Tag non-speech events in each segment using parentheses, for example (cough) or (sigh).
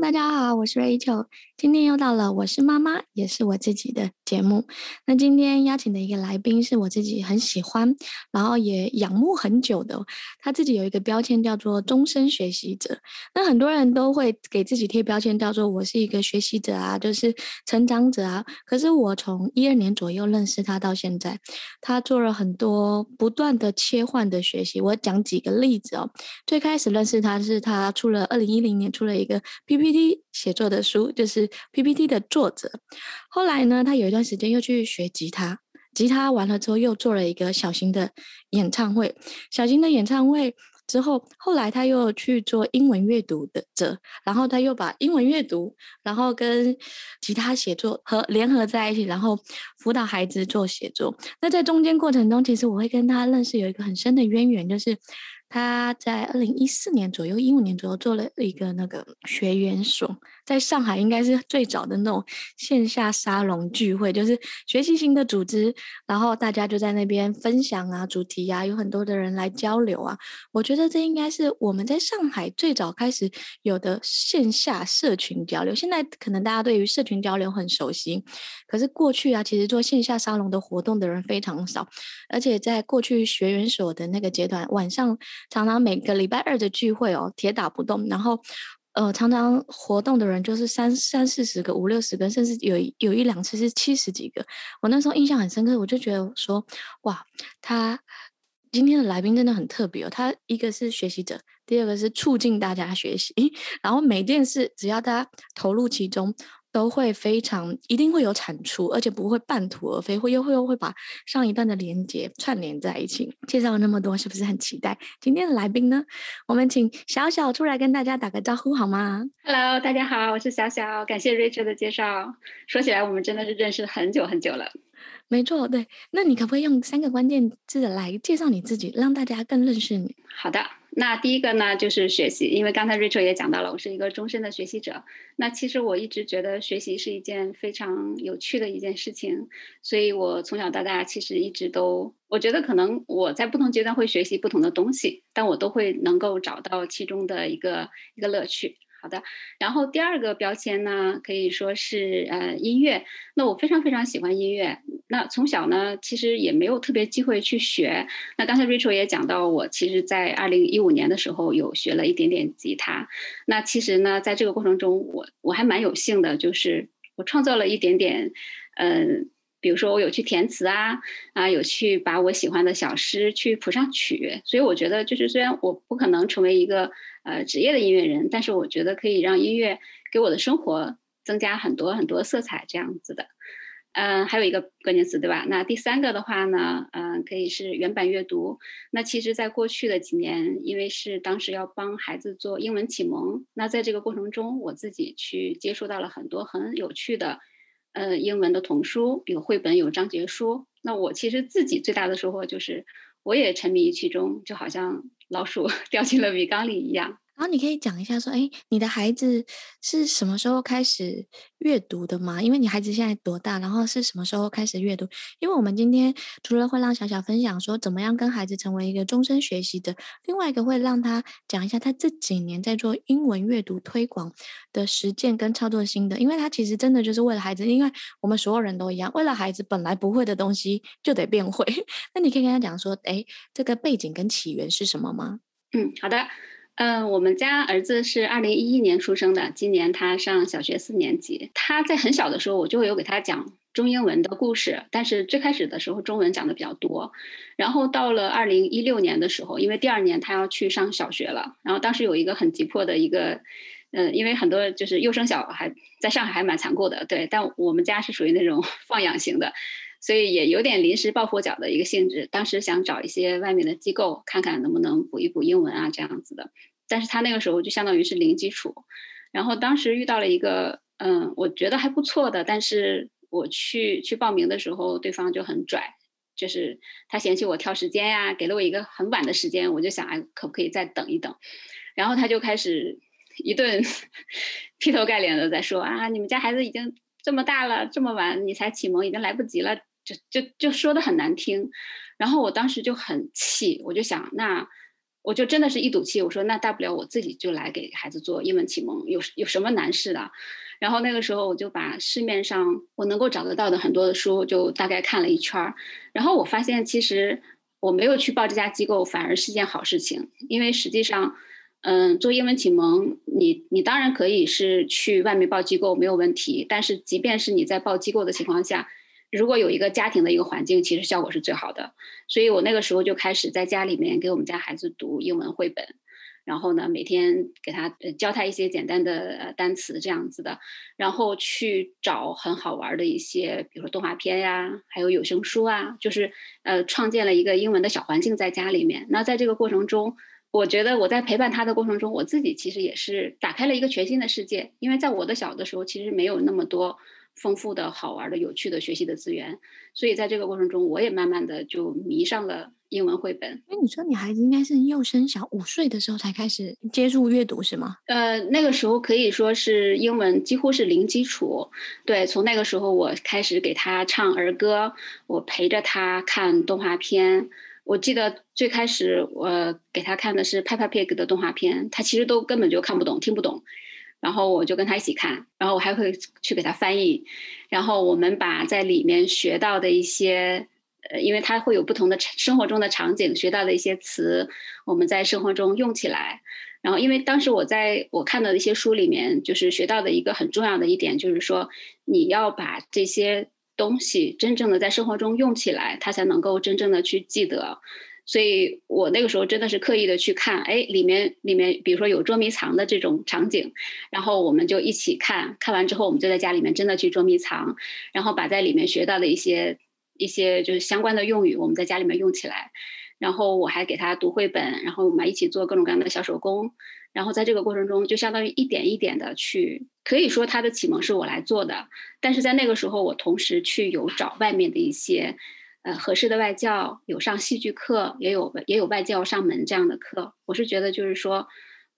大家好，我是 Rachel。今天又到了我是妈妈，也是我自己的节目。那今天邀请的一个来宾是我自己很喜欢，然后也仰慕很久的。他自己有一个标签叫做终身学习者。那很多人都会给自己贴标签，叫做我是一个学习者啊，就是成长者啊。可是我从一二年左右认识他到现在，他做了很多不断的切换的学习。我讲几个例子哦。最开始认识他是他出了二零一零年出了一个 PPT PPT 写作的书，就是 PPT 的作者。后来呢，他有一段时间又去学吉他，吉他完了之后又做了一个小型的演唱会，小型的演唱会之后，后来他又去做英文阅读的者，然后他又把英文阅读，然后跟吉他写作和联合在一起，然后辅导孩子做写作。那在中间过程中，其实我会跟他认识有一个很深的渊源，就是。他在二零一四年左右，一五年左右做了一个那个学员所，在上海应该是最早的那种线下沙龙聚会，就是学习型的组织，然后大家就在那边分享啊，主题啊，有很多的人来交流啊。我觉得这应该是我们在上海最早开始有的线下社群交流。现在可能大家对于社群交流很熟悉，可是过去啊，其实做线下沙龙的活动的人非常少，而且在过去学员所的那个阶段，晚上。常常每个礼拜二的聚会哦，铁打不动。然后，呃，常常活动的人就是三三四十个、五六十个，甚至有有一两次是七十几个。我那时候印象很深刻，我就觉得说，哇，他今天的来宾真的很特别哦。他一个是学习者，第二个是促进大家学习，(laughs) 然后每件事只要大家投入其中。都会非常一定会有产出，而且不会半途而废，会又会又会把上一段的连接串联在一起。介绍了那么多，是不是很期待今天的来宾呢？我们请小小出来跟大家打个招呼好吗？Hello，大家好，我是小小，感谢 Rachel 的介绍。说起来，我们真的是认识很久很久了。没错，对。那你可不可以用三个关键字来介绍你自己，让大家更认识你？好的。那第一个呢，就是学习，因为刚才 Rachel 也讲到了，我是一个终身的学习者。那其实我一直觉得学习是一件非常有趣的一件事情，所以我从小到大其实一直都，我觉得可能我在不同阶段会学习不同的东西，但我都会能够找到其中的一个一个乐趣。好的，然后第二个标签呢，可以说是呃音乐。那我非常非常喜欢音乐。那从小呢，其实也没有特别机会去学。那刚才 Rachel 也讲到，我其实在二零一五年的时候有学了一点点吉他。那其实呢，在这个过程中，我我还蛮有幸的，就是我创造了一点点，嗯、呃，比如说我有去填词啊，啊，有去把我喜欢的小诗去谱上曲。所以我觉得，就是虽然我不可能成为一个。呃，职业的音乐人，但是我觉得可以让音乐给我的生活增加很多很多色彩，这样子的。嗯、呃，还有一个关键词，对吧？那第三个的话呢，嗯、可以是原版阅读。那其实，在过去的几年，因为是当时要帮孩子做英文启蒙，那在这个过程中，我自己去接触到了很多很有趣的，呃，英文的童书，有绘本，有章节书。那我其实自己最大的收获就是，我也沉迷于其中，就好像。老鼠掉进了米缸里一样。然后你可以讲一下，说，哎，你的孩子是什么时候开始阅读的吗？因为你孩子现在多大？然后是什么时候开始阅读？因为我们今天除了会让小小分享说怎么样跟孩子成为一个终身学习者，另外一个会让他讲一下他这几年在做英文阅读推广的实践跟操作心得。因为他其实真的就是为了孩子，因为我们所有人都一样，为了孩子本来不会的东西就得变会。(laughs) 那你可以跟他讲说，哎，这个背景跟起源是什么吗？嗯，好的。嗯、我们家儿子是二零一一年出生的，今年他上小学四年级。他在很小的时候，我就有给他讲中英文的故事，但是最开始的时候中文讲的比较多。然后到了二零一六年的时候，因为第二年他要去上小学了，然后当时有一个很急迫的一个，嗯、因为很多就是幼生小孩在上海还蛮残酷的，对，但我们家是属于那种 (laughs) 放养型的。所以也有点临时抱佛脚的一个性质，当时想找一些外面的机构，看看能不能补一补英文啊这样子的。但是他那个时候就相当于是零基础，然后当时遇到了一个嗯，我觉得还不错的，但是我去去报名的时候，对方就很拽，就是他嫌弃我挑时间呀，给了我一个很晚的时间，我就想，哎，可不可以再等一等？然后他就开始一顿 (laughs) 劈头盖脸的在说啊，你们家孩子已经这么大了，这么晚你才启蒙，已经来不及了，就就就说的很难听。然后我当时就很气，我就想那。我就真的是一赌气，我说那大不了我自己就来给孩子做英文启蒙，有有什么难事的？然后那个时候我就把市面上我能够找得到的很多的书就大概看了一圈儿，然后我发现其实我没有去报这家机构反而是件好事情，因为实际上，嗯，做英文启蒙，你你当然可以是去外面报机构没有问题，但是即便是你在报机构的情况下。如果有一个家庭的一个环境，其实效果是最好的。所以我那个时候就开始在家里面给我们家孩子读英文绘本，然后呢，每天给他教他一些简单的单词这样子的，然后去找很好玩的一些，比如说动画片呀，还有有声书啊，就是呃，创建了一个英文的小环境在家里面。那在这个过程中，我觉得我在陪伴他的过程中，我自己其实也是打开了一个全新的世界，因为在我的小的时候，其实没有那么多。丰富的好玩的、有趣的学习的资源，所以在这个过程中，我也慢慢的就迷上了英文绘本。哎，你说你孩子应该是幼升小五岁的时候才开始接触阅读是吗？呃，那个时候可以说是英文几乎是零基础。对，从那个时候我开始给他唱儿歌，我陪着他看动画片。我记得最开始我给他看的是 Peppa Pig 的动画片，他其实都根本就看不懂、听不懂。然后我就跟他一起看，然后我还会去给他翻译，然后我们把在里面学到的一些，呃，因为他会有不同的生活中的场景，学到的一些词，我们在生活中用起来。然后，因为当时我在我看到的一些书里面，就是学到的一个很重要的一点，就是说你要把这些东西真正的在生活中用起来，他才能够真正的去记得。所以我那个时候真的是刻意的去看，哎，里面里面，比如说有捉迷藏的这种场景，然后我们就一起看，看完之后我们就在家里面真的去捉迷藏，然后把在里面学到的一些一些就是相关的用语，我们在家里面用起来，然后我还给他读绘本，然后我们一起做各种各样的小手工，然后在这个过程中就相当于一点一点的去，可以说他的启蒙是我来做的，但是在那个时候我同时去有找外面的一些。呃，合适的外教有上戏剧课，也有也有外教上门这样的课。我是觉得就是说，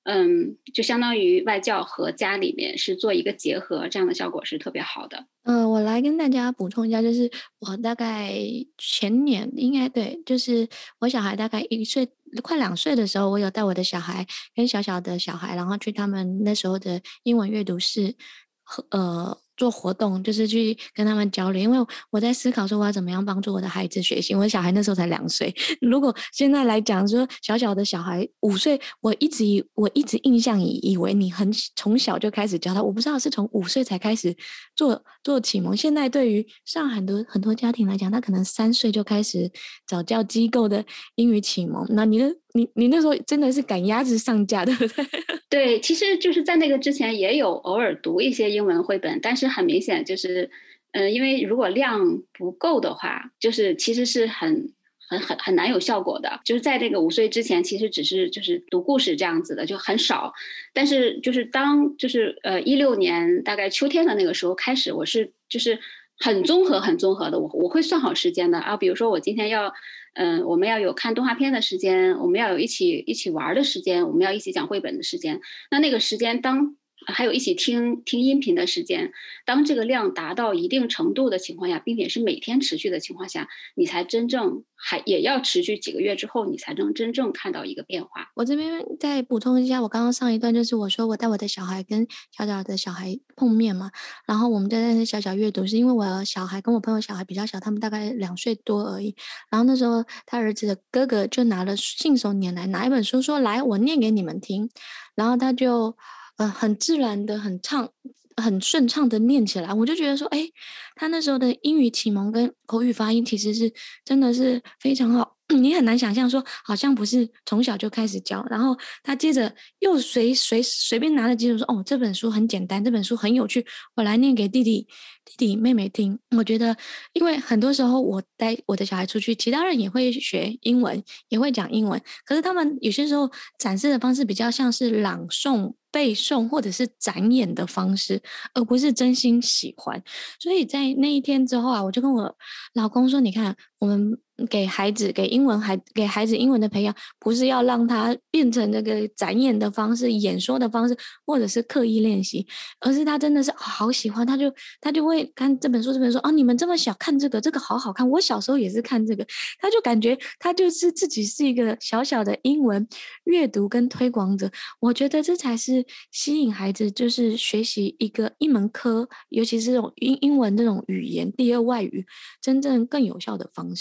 嗯，就相当于外教和家里面是做一个结合，这样的效果是特别好的。嗯、我来跟大家补充一下，就是我大概前年应该对，就是我小孩大概一岁快两岁的时候，我有带我的小孩跟小小的小孩，然后去他们那时候的英文阅读室，和呃。做活动就是去跟他们交流，因为我在思考说我要怎么样帮助我的孩子学习。我的小孩那时候才两岁，(laughs) 如果现在来讲说小小的小孩五岁，我一直以我一直印象以以为你很从小就开始教他，我不知道是从五岁才开始做做启蒙。现在对于上很多很多家庭来讲，他可能三岁就开始早教机构的英语启蒙。那你的你你那时候真的是赶鸭子上架，对不对？(laughs) 对，其实就是在那个之前也有偶尔读一些英文绘本，但是很明显就是，嗯、因为如果量不够的话，就是其实是很很很很难有效果的。就是在这个五岁之前，其实只是就是读故事这样子的，就很少。但是就是当就是呃一六年大概秋天的那个时候开始，我是就是很综合很综合的，我我会算好时间的啊，比如说我今天要。嗯，我们要有看动画片的时间，我们要有一起一起玩的时间，我们要一起讲绘本的时间。那那个时间当还有一起听听音频的时间，当这个量达到一定程度的情况下，并且是每天持续的情况下，你才真正还也要持续几个月之后，你才能真正看到一个变化。我这边再补充一下，我刚刚上一段就是我说我带我的小孩跟小小的小孩碰面嘛，然后我们在那些小小阅读，是因为我小孩跟我朋友小孩比较小，他们大概两岁多而已。然后那时候他儿子的哥哥就拿了信手拈来拿一本书说，来我念给你们听，然后他就。呃，很自然的，很畅，很顺畅的念起来，我就觉得说，哎，他那时候的英语启蒙跟口语发音其实是真的是非常好。你很难想象说，好像不是从小就开始教，然后他接着又随随随便拿了几本说，哦，这本书很简单，这本书很有趣，我来念给弟弟、弟弟妹妹听。我觉得，因为很多时候我带我的小孩出去，其他人也会学英文，也会讲英文，可是他们有些时候展示的方式比较像是朗诵。背诵或者是展演的方式，而不是真心喜欢。所以在那一天之后啊，我就跟我老公说：“你看，我们。”给孩子给英文孩给孩子英文的培养，不是要让他变成那个展演的方式、演说的方式，或者是刻意练习，而是他真的是好喜欢，他就他就会看这本书，这本书啊，你们这么小看这个，这个好好看，我小时候也是看这个，他就感觉他就是自己是一个小小的英文阅读跟推广者。我觉得这才是吸引孩子，就是学习一个一门科，尤其是这种英英文这种语言第二外语，真正更有效的方式。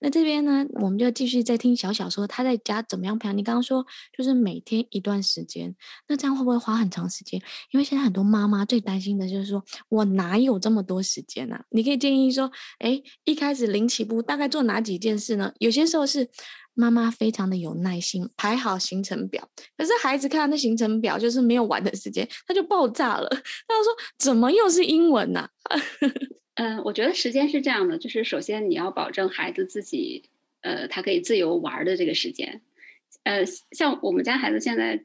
那这边呢，我们就继续再听小小说他在家怎么样培养。你刚刚说就是每天一段时间，那这样会不会花很长时间？因为现在很多妈妈最担心的就是说我哪有这么多时间啊？你可以建议说，哎，一开始零起步，大概做哪几件事呢？有些时候是妈妈非常的有耐心，排好行程表，可是孩子看到那行程表就是没有玩的时间，他就爆炸了。他就说怎么又是英文呢、(laughs) 嗯，我觉得时间是这样的，就是首先你要保证孩子自己，呃，他可以自由玩的这个时间。呃，像我们家孩子现在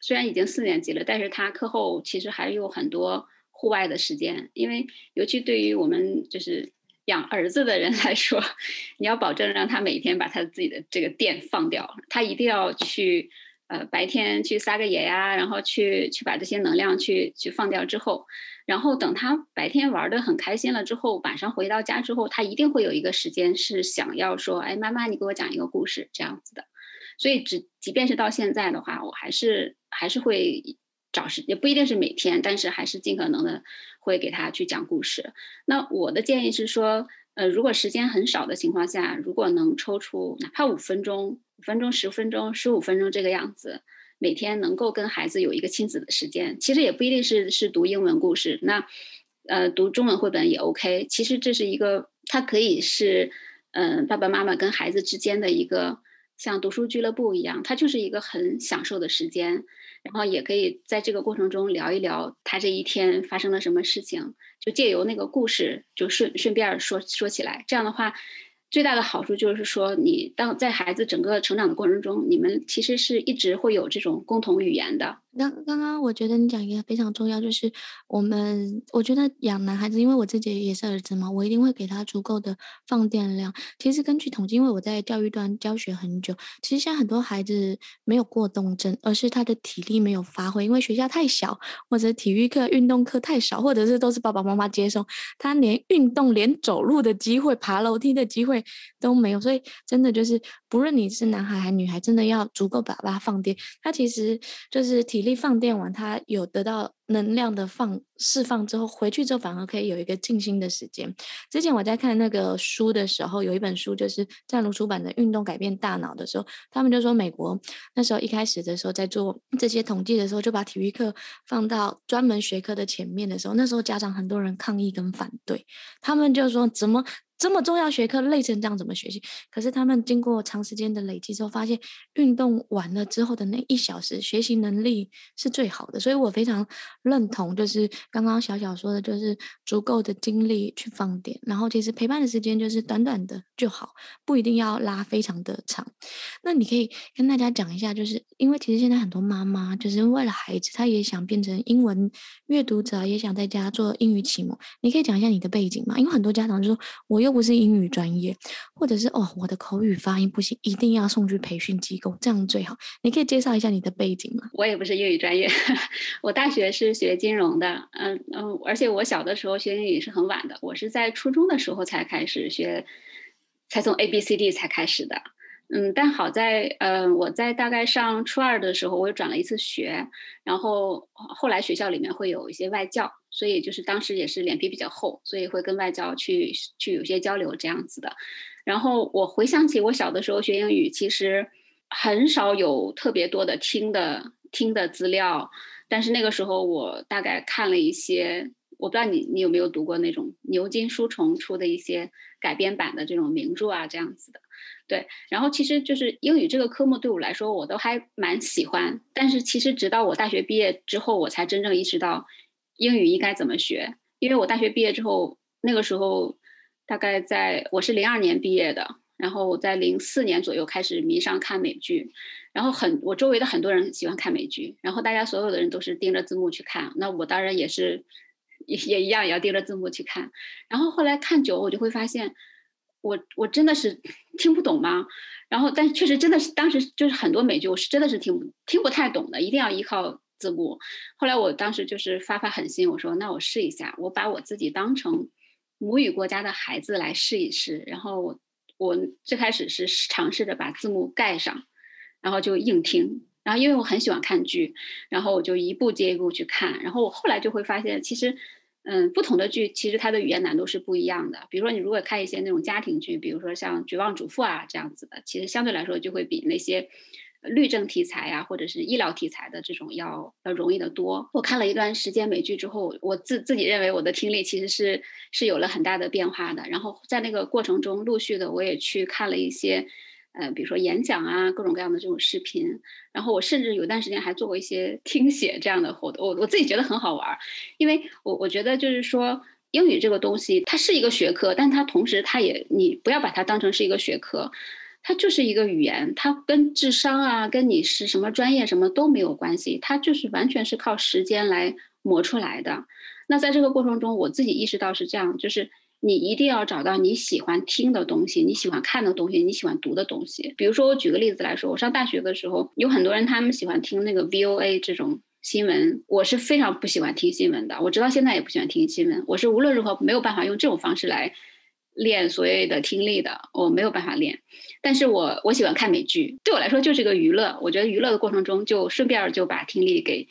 虽然已经四年级了，但是他课后其实还有很多户外的时间，因为尤其对于我们就是养儿子的人来说，(laughs) 你要保证让他每天把他自己的这个电放掉，他一定要去。呃，白天去撒个野呀，然后去去把这些能量去去放掉之后，然后等他白天玩得很开心了之后，晚上回到家之后，他一定会有一个时间是想要说，哎，妈妈，你给我讲一个故事这样子的。所以，只即便是到现在的话，我还是还是会找时，也不一定是每天，但是还是尽可能的会给他去讲故事。那我的建议是说，呃，如果时间很少的情况下，如果能抽出哪怕五分钟。五分钟、十分钟、十五分钟这个样子，每天能够跟孩子有一个亲子的时间，其实也不一定是是读英文故事，那呃读中文绘本也 OK。其实这是一个，它可以是嗯、呃、爸爸妈妈跟孩子之间的一个像读书俱乐部一样，它就是一个很享受的时间。然后也可以在这个过程中聊一聊他这一天发生了什么事情，就借由那个故事就顺顺便说说起来，这样的话。最大的好处就是说，你当在孩子整个成长的过程中，你们其实是一直会有这种共同语言的。刚刚刚，我觉得你讲一个非常重要，就是我们，我觉得养男孩子，因为我自己也是儿子嘛，我一定会给他足够的放电量。其实根据统计，因为我在教育端教学很久，其实现在很多孩子没有过动症，而是他的体力没有发挥，因为学校太小，或者体育课、运动课太少，或者是都是爸爸妈妈接送，他连运动、连走路的机会、爬楼梯的机会。都没有，所以真的就是，不论你是男孩还是女孩，真的要足够把他放电。他其实就是体比例放电完，它有得到能量的放释放之后，回去之后反而可以有一个静心的时间。之前我在看那个书的时候，有一本书就是湛卢出版的《运动改变大脑》的时候，他们就说美国那时候一开始的时候在做这些统计的时候，就把体育课放到专门学科的前面的时候，那时候家长很多人抗议跟反对，他们就说怎么。这么重要学科累成这样怎么学习？可是他们经过长时间的累积之后，发现运动完了之后的那一小时学习能力是最好的。所以我非常认同，就是刚刚小小说的，就是足够的精力去放电，然后其实陪伴的时间就是短短的就好，不一定要拉非常的长。那你可以跟大家讲一下，就是因为其实现在很多妈妈就是为了孩子，她也想变成英文阅读者，也想在家做英语启蒙。你可以讲一下你的背景吗？因为很多家长就说我又。不是英语专业，或者是哦，我的口语发音不行，一定要送去培训机构，这样最好。你可以介绍一下你的背景吗？我也不是英语专业，(laughs) 我大学是学金融的，嗯嗯，而且我小的时候学英语是很晚的，我是在初中的时候才开始学，才从 A B C D 才开始的。嗯，但好在，嗯，我在大概上初二的时候，我又转了一次学，然后后来学校里面会有一些外教，所以就是当时也是脸皮比较厚，所以会跟外教去去有些交流这样子的。然后我回想起我小的时候学英语，其实很少有特别多的听的听的资料，但是那个时候我大概看了一些，我不知道你你有没有读过那种牛津书虫出的一些改编版的这种名著啊，这样子的。对，然后其实就是英语这个科目对我来说，我都还蛮喜欢。但是其实直到我大学毕业之后，我才真正意识到英语应该怎么学。因为我大学毕业之后，那个时候大概在我是零二年毕业的，然后我在零四年左右开始迷上看美剧，然后很我周围的很多人喜欢看美剧，然后大家所有的人都是盯着字幕去看，那我当然也是也也一样也要盯着字幕去看。然后后来看久，我就会发现，我我真的是听不懂吗？然后但确实真的是当时就是很多美剧我是真的是听不听不太懂的，一定要依靠字幕。后来我当时就是发发狠心，我说那我试一下，我把我自己当成母语国家的孩子来试一试。然后我我最开始是尝试着把字幕盖上，然后就硬听。然后因为我很喜欢看剧，然后我就一部接一部去看。然后我后来就会发现，其实。嗯，不同的剧其实它的语言难度是不一样的。比如说，你如果看一些那种家庭剧，比如说像《绝望主妇》啊这样子的，其实相对来说就会比那些律政题材、啊、或者是医疗题材的这种要要容易得多。我看了一段时间美剧之后，我自自己认为我的听力其实是是有了很大的变化的。然后在那个过程中，陆续的我也去看了一些。呃，比如说演讲啊，各种各样的这种视频，然后我甚至有段时间还做过一些 (laughs) 听写这样的活动，我我自己觉得很好玩，因为我我觉得就是说英语这个东西它是一个学科，但它同时它也你不要把它当成是一个学科，它就是一个语言，它跟智商啊，跟你是什么专业什么都没有关系，它就是完全是靠时间来磨出来的。那在这个过程中，我自己意识到是这样，就是。你一定要找到你喜欢听的东西，你喜欢看的东西，你喜欢读的东西。比如说，我举个例子来说，我上大学的时候，有很多人他们喜欢听那个 VOA 这种新闻，我是非常不喜欢听新闻的。我直到现在也不喜欢听新闻，我是无论如何没有办法用这种方式来练所谓的听力的，我没有办法练。但是我我喜欢看美剧，对我来说就是个娱乐。我觉得娱乐的过程中，就顺便就把听力给。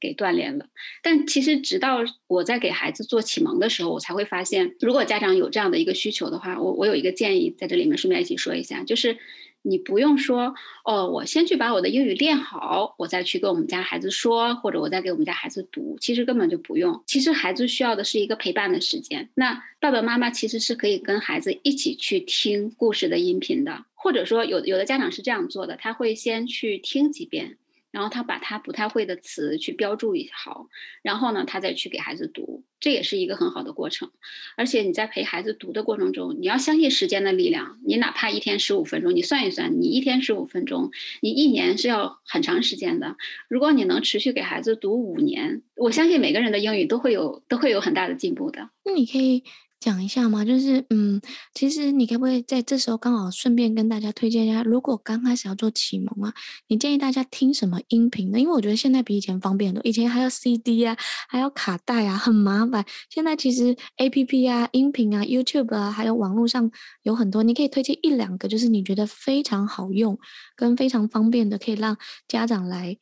给锻炼了，但其实直到我在给孩子做启蒙的时候，我才会发现，如果家长有这样的一个需求的话，我我有一个建议在这里面顺便一起说一下，就是你不用说哦，我先去把我的英语练好，我再去跟我们家孩子说，或者我再给我们家孩子读，其实根本就不用。其实孩子需要的是一个陪伴的时间。那爸爸妈妈其实是可以跟孩子一起去听故事的音频的，或者说有有的家长是这样做的，他会先去听几遍。然后他把他不太会的词去标注一好，然后呢，他再去给孩子读，这也是一个很好的过程。而且你在陪孩子读的过程中，你要相信时间的力量。你哪怕一天十五分钟，你算一算，你一天十五分钟，你一年是要很长时间的。如果你能持续给孩子读五年，我相信每个人的英语都会有都会有很大的进步的。那你可以。讲一下嘛，就是嗯，其实你可不可以在这时候刚好顺便跟大家推荐一下，如果刚开始要做启蒙啊，你建议大家听什么音频呢？因为我觉得现在比以前方便很多，以前还要 CD 啊，还要卡带啊，很麻烦。现在其实 APP 啊、音频啊、YouTube 啊，还有网络上有很多，你可以推荐一两个，就是你觉得非常好用跟非常方便的，可以让家长来。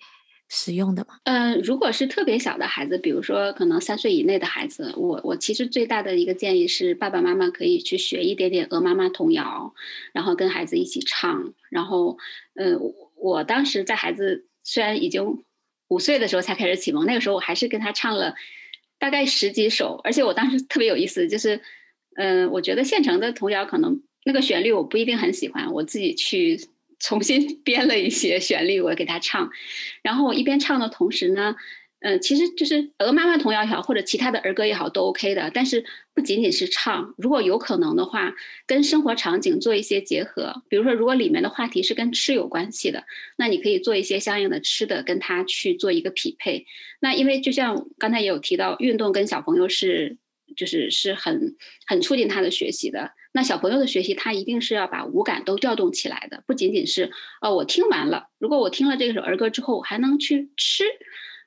使用的吗？嗯、呃，如果是特别小的孩子，比如说可能三岁以内的孩子，我我其实最大的一个建议是，爸爸妈妈可以去学一点点鹅妈妈童谣，然后跟孩子一起唱。然后，嗯、呃，我当时在孩子虽然已经五岁的时候才开始启蒙，那个时候我还是跟他唱了大概十几首，而且我当时特别有意思，就是，嗯、呃，我觉得现成的童谣可能那个旋律我不一定很喜欢，我自己去。重新 (laughs) 编了一些旋律，我给他唱，然后我一边唱的同时呢，嗯、呃，其实就是鹅妈妈童谣也好，或者其他的儿歌也好，都 OK 的。但是不仅仅是唱，如果有可能的话，跟生活场景做一些结合。比如说，如果里面的话题是跟吃有关系的，那你可以做一些相应的吃的，跟他去做一个匹配。那因为就像刚才也有提到，运动跟小朋友是就是是很很促进他的学习的。那小朋友的学习，他一定是要把五感都调动起来的，不仅仅是哦，我听完了。如果我听了这首儿歌之后，我还能去吃，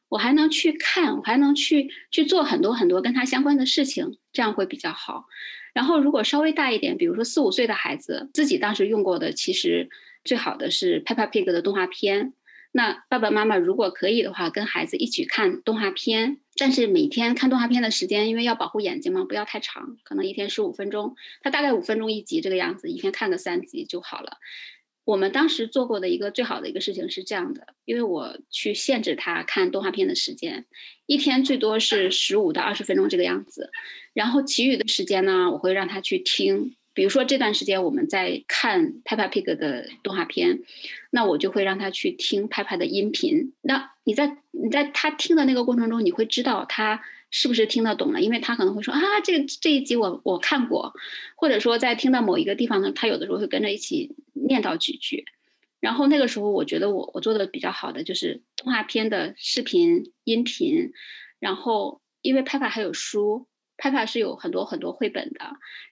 我还能去看，我还能去去做很多很多跟他相关的事情，这样会比较好。然后，如果稍微大一点，比如说四五岁的孩子，自己当时用过的，其实最好的是 Peppa Pig 的动画片。那爸爸妈妈如果可以的话，跟孩子一起看动画片，但是每天看动画片的时间，因为要保护眼睛嘛，不要太长，可能一天十五分钟，它大概五分钟一集这个样子，一天看个三集就好了。我们当时做过的一个最好的一个事情是这样的，因为我去限制他看动画片的时间，一天最多是十五到二十分钟这个样子，然后其余的时间呢，我会让他去听。比如说这段时间我们在看 Peppa Pig 的动画片，那我就会让他去听 Peppa 的音频。那你在你在他听的那个过程中，你会知道他是不是听得懂了，因为他可能会说啊，这个这一集我我看过，或者说在听到某一个地方呢，他有的时候会跟着一起念叨几句。然后那个时候，我觉得我我做的比较好的就是动画片的视频、音频，然后因为 Peppa 还有书 Papa 是有很多很多绘本的，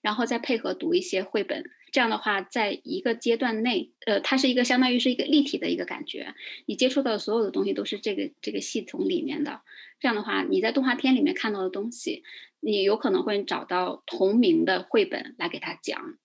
然后再配合读一些绘本，这样的话，在一个阶段内，呃，它是一个相当于是一个立体的一个感觉，你接触到的所有的东西都是这个这个系统里面的，这样的话，你在动画片里面看到的东西，你有可能会找到同名的绘本来给他讲，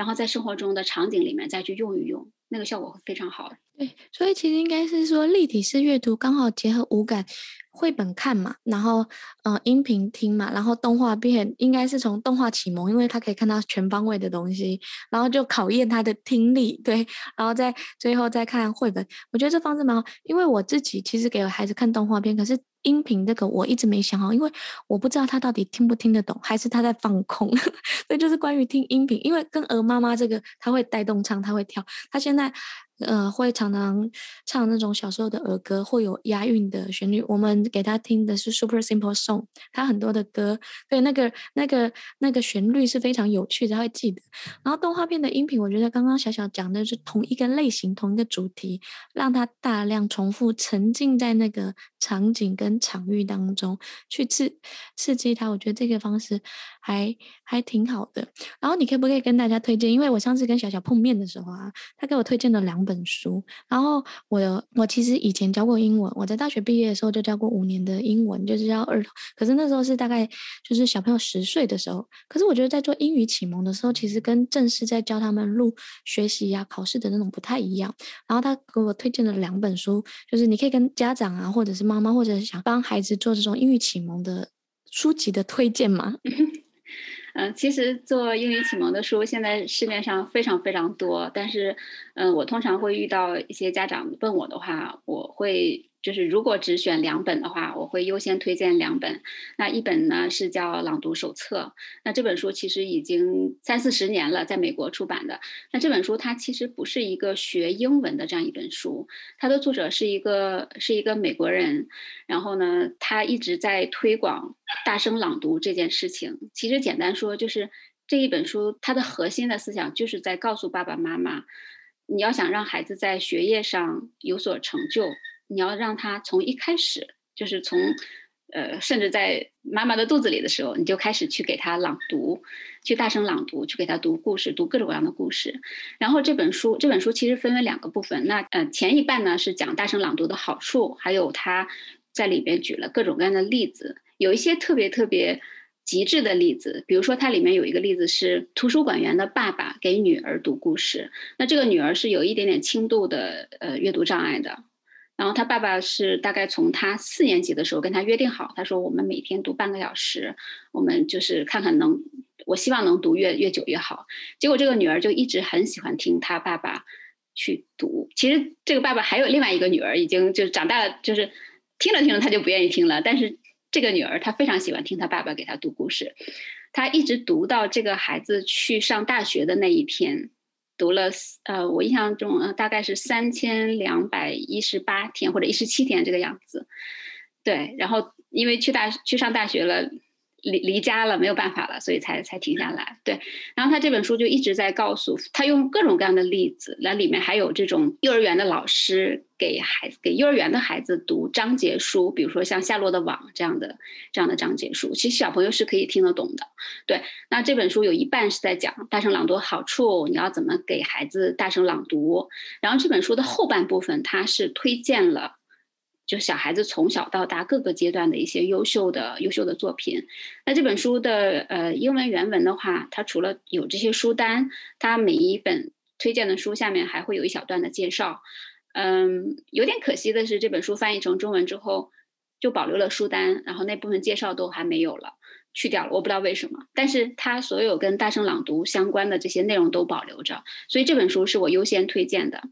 然后在生活中的场景里面再去用一用。那个效果会非常好。对，所以其实应该是说立体式阅读刚好结合五感，绘本看嘛，然后嗯、音频听嘛，然后动画片应该是从动画启蒙，因为他可以看到全方位的东西，然后就考验他的听力，对，然后再最后再看绘本。我觉得这方式蛮好，因为我自己其实给孩子看动画片，可是音频这个我一直没想好，因为我不知道他到底听不听得懂，还是他在放空。(laughs) 所以就是关于听音频，因为跟鹅妈妈这个他会带动唱，他会跳，他现在。呃，会常常唱那种小时候的儿歌，会有押韵的旋律。我们给他听的是 Super Simple Song，他很多的歌，对那个那个那个旋律是非常有趣的，他会记得。然后动画片的音频，我觉得刚刚小小讲的是同一个类型、同一个主题，让他大量重复沉浸在那个场景跟场域当中去刺刺激他。我觉得这个方式还还挺好的。然后你可不可以跟大家推荐？因为我上次跟小小碰面的时候啊，他给我推荐了两本。书，然后我我其实以前教过英文，我在大学毕业的时候就教过五年的英文，就是教儿童。可是那时候是大概就是小朋友十岁的时候。可是我觉得在做英语启蒙的时候，其实跟正式在教他们录学习呀、考试的那种不太一样。然后他给我推荐了两本书，就是你可以跟家长啊，或者是妈妈，或者是想帮孩子做这种英语启蒙的书籍的推荐吗？嗯，(laughs) 其实做英语启蒙的书现在市面上非常非常多，但是，嗯，我通常会遇到一些家长问我的话，我会。就是如果只选两本的话，我会优先推荐两本。那一本呢是叫《朗读手册》，那这本书其实已经三四十年了，在美国出版的。那这本书它其实不是一个学英文的这样一本书，它的作者是一个是一个美国人，然后呢，他一直在推广大声朗读这件事情。其实简单说，就是这一本书它的核心的思想就是在告诉爸爸妈妈，你要想让孩子在学业上有所成就。你要让他从一开始，就是从，呃，甚至在妈妈的肚子里的时候，你就开始去给他朗读，去大声朗读，去给他读故事，读各种各样的故事。然后这本书，这本书其实分为两个部分。那呃，前一半呢是讲大声朗读的好处，还有他在里边举了各种各样的例子，有一些特别特别极致的例子。比如说，它里面有一个例子是图书馆员的爸爸给女儿读故事，那这个女儿是有一点点轻度的呃阅读障碍的。然后他爸爸是大概从他四年级的时候跟他约定好，他说我们每天读半个小时，我们就是看看能，我希望能读越越久越好。结果这个女儿就一直很喜欢听他爸爸去读。其实这个爸爸还有另外一个女儿，已经就是长大了，就是听着听着他就不愿意听了。但是这个女儿她非常喜欢听他爸爸给她读故事，她一直读到这个孩子去上大学的那一天。读了呃，我印象中大概是三千两百一十八天或者一十七天这个样子，对，然后因为去大去上大学了。离离家了，没有办法了，所以才才停下来。对，然后他这本书就一直在告诉他，用各种各样的例子，那里面还有这种幼儿园的老师给孩子给幼儿园的孩子读章节书，比如说像《夏洛的网》这样的这样的章节书，其实小朋友是可以听得懂的。对，那这本书有一半是在讲大声朗读好处，你要怎么给孩子大声朗读，然后这本书的后半部分，它是推荐了。就小孩子从小到大各个阶段的一些优秀的优秀的作品。那这本书的呃英文原文的话，它除了有这些书单，它每一本推荐的书下面还会有一小段的介绍。嗯，有点可惜的是，这本书翻译成中文之后就保留了书单，然后那部分介绍都还没有了，去掉了，我不知道为什么。但是它所有跟大声朗读相关的这些内容都保留着，所以这本书是我优先推荐的。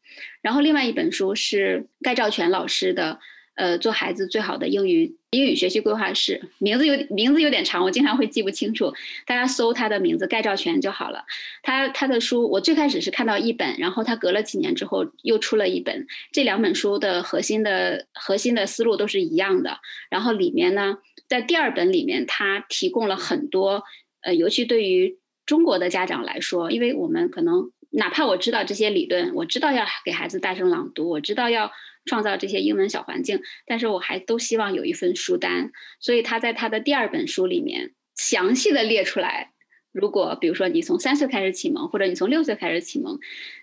然后另外一本书是盖兆全老师的。呃，做孩子最好的英语英语学习规划师名字有名字有点长，我经常会记不清楚。大家搜他的名字盖兆全就好了。他他的书，我最开始是看到一本，然后他隔了几年之后又出了一本。这两本书的核心的核心的思路都是一样的。然后里面呢，在第二本里面，他提供了很多呃，尤其对于中国的家长来说，因为我们可能哪怕我知道这些理论，我知道要给孩子大声朗读，我知道要创造这些英文小环境，但是我还都希望有一份书单。所以他在他的第二本书里面详细的列出来，如果比如说你从三岁开始启蒙，或者你从六岁开始启蒙，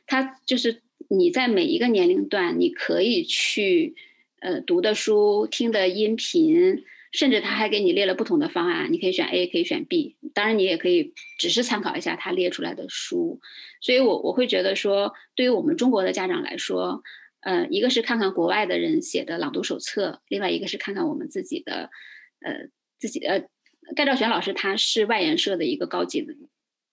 他就是你在每一个年龄段你可以去呃读的书、听的音频。甚至他还给你列了不同的方案，你可以选 A，可以选 B。当然，你也可以只是参考一下他列出来的书。所以我我会觉得说，对于我们中国的家长来说，呃，一个是看看国外的人写的朗读手册，另外一个是看看我们自己的，呃，自己呃，盖兆全老师他是外研社的一个高级的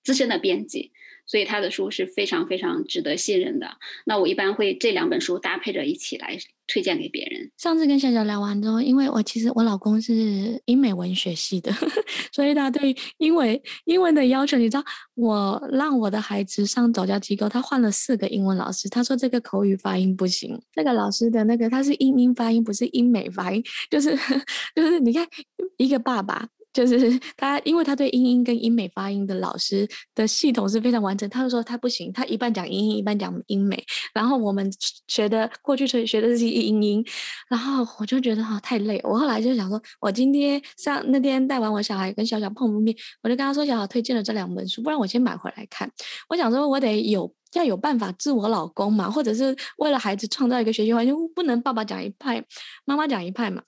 资深的编辑。所以他的书是非常非常值得信任的。那我一般会这两本书搭配着一起来推荐给别人。上次跟小小聊完之后，因为我其实我老公是英美文学系的，(laughs) 所以他对英文英文的要求，你知道，我让我的孩子上早教机构，他换了四个英文老师，他说这个口语发音不行，这个老师的那个他是英英发音，不是英美发音，就是 (laughs) 就是你看一个爸爸。就是 (laughs) 他，因为他对英音跟英美发音的老师的系统是非常完整。他就说他不行，他一半讲英音，一半讲英美。然后我们学的过去学学的是英音，然后我就觉得哈太累。我后来就想说，我今天上那天带完我小孩跟小小碰面，我就跟他说，小小推荐了这两本书，不然我先买回来看。我想说，我得有要有办法治我老公嘛，或者是为了孩子创造一个学习环境，不能爸爸讲一派，妈妈讲一派嘛。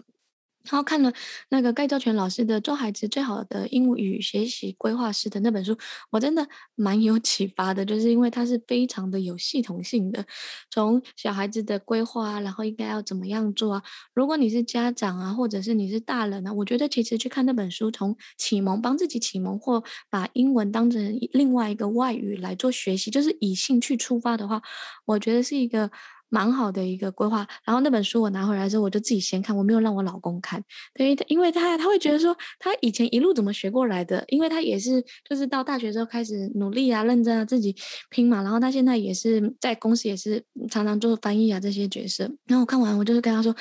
然后看了那个盖兆全老师的《做孩子最好的英语学习规划师》的那本书，我真的 (laughs) 蛮有启发的，就是因为它是非常的有系统性的，从小孩子的规划啊，然后应该要怎么样做啊。如果你是家长啊，或者是你是大人啊，我觉得其实去看那本书，从启蒙帮自己启蒙，或把英文当成另外一个外语来做学习，就是以兴趣出发的话，我觉得是一个。蛮好的一个规划，然后那本书我拿回来之后，我就自己先看，我没有让我老公看，因为，因为他他会觉得说他以前一路怎么学过来的，因为他也是就是到大学之后开始努力啊、认真啊、自己拼嘛，然后他现在也是在公司也是常常做翻译啊这些角色，然后我看完我就是跟他说。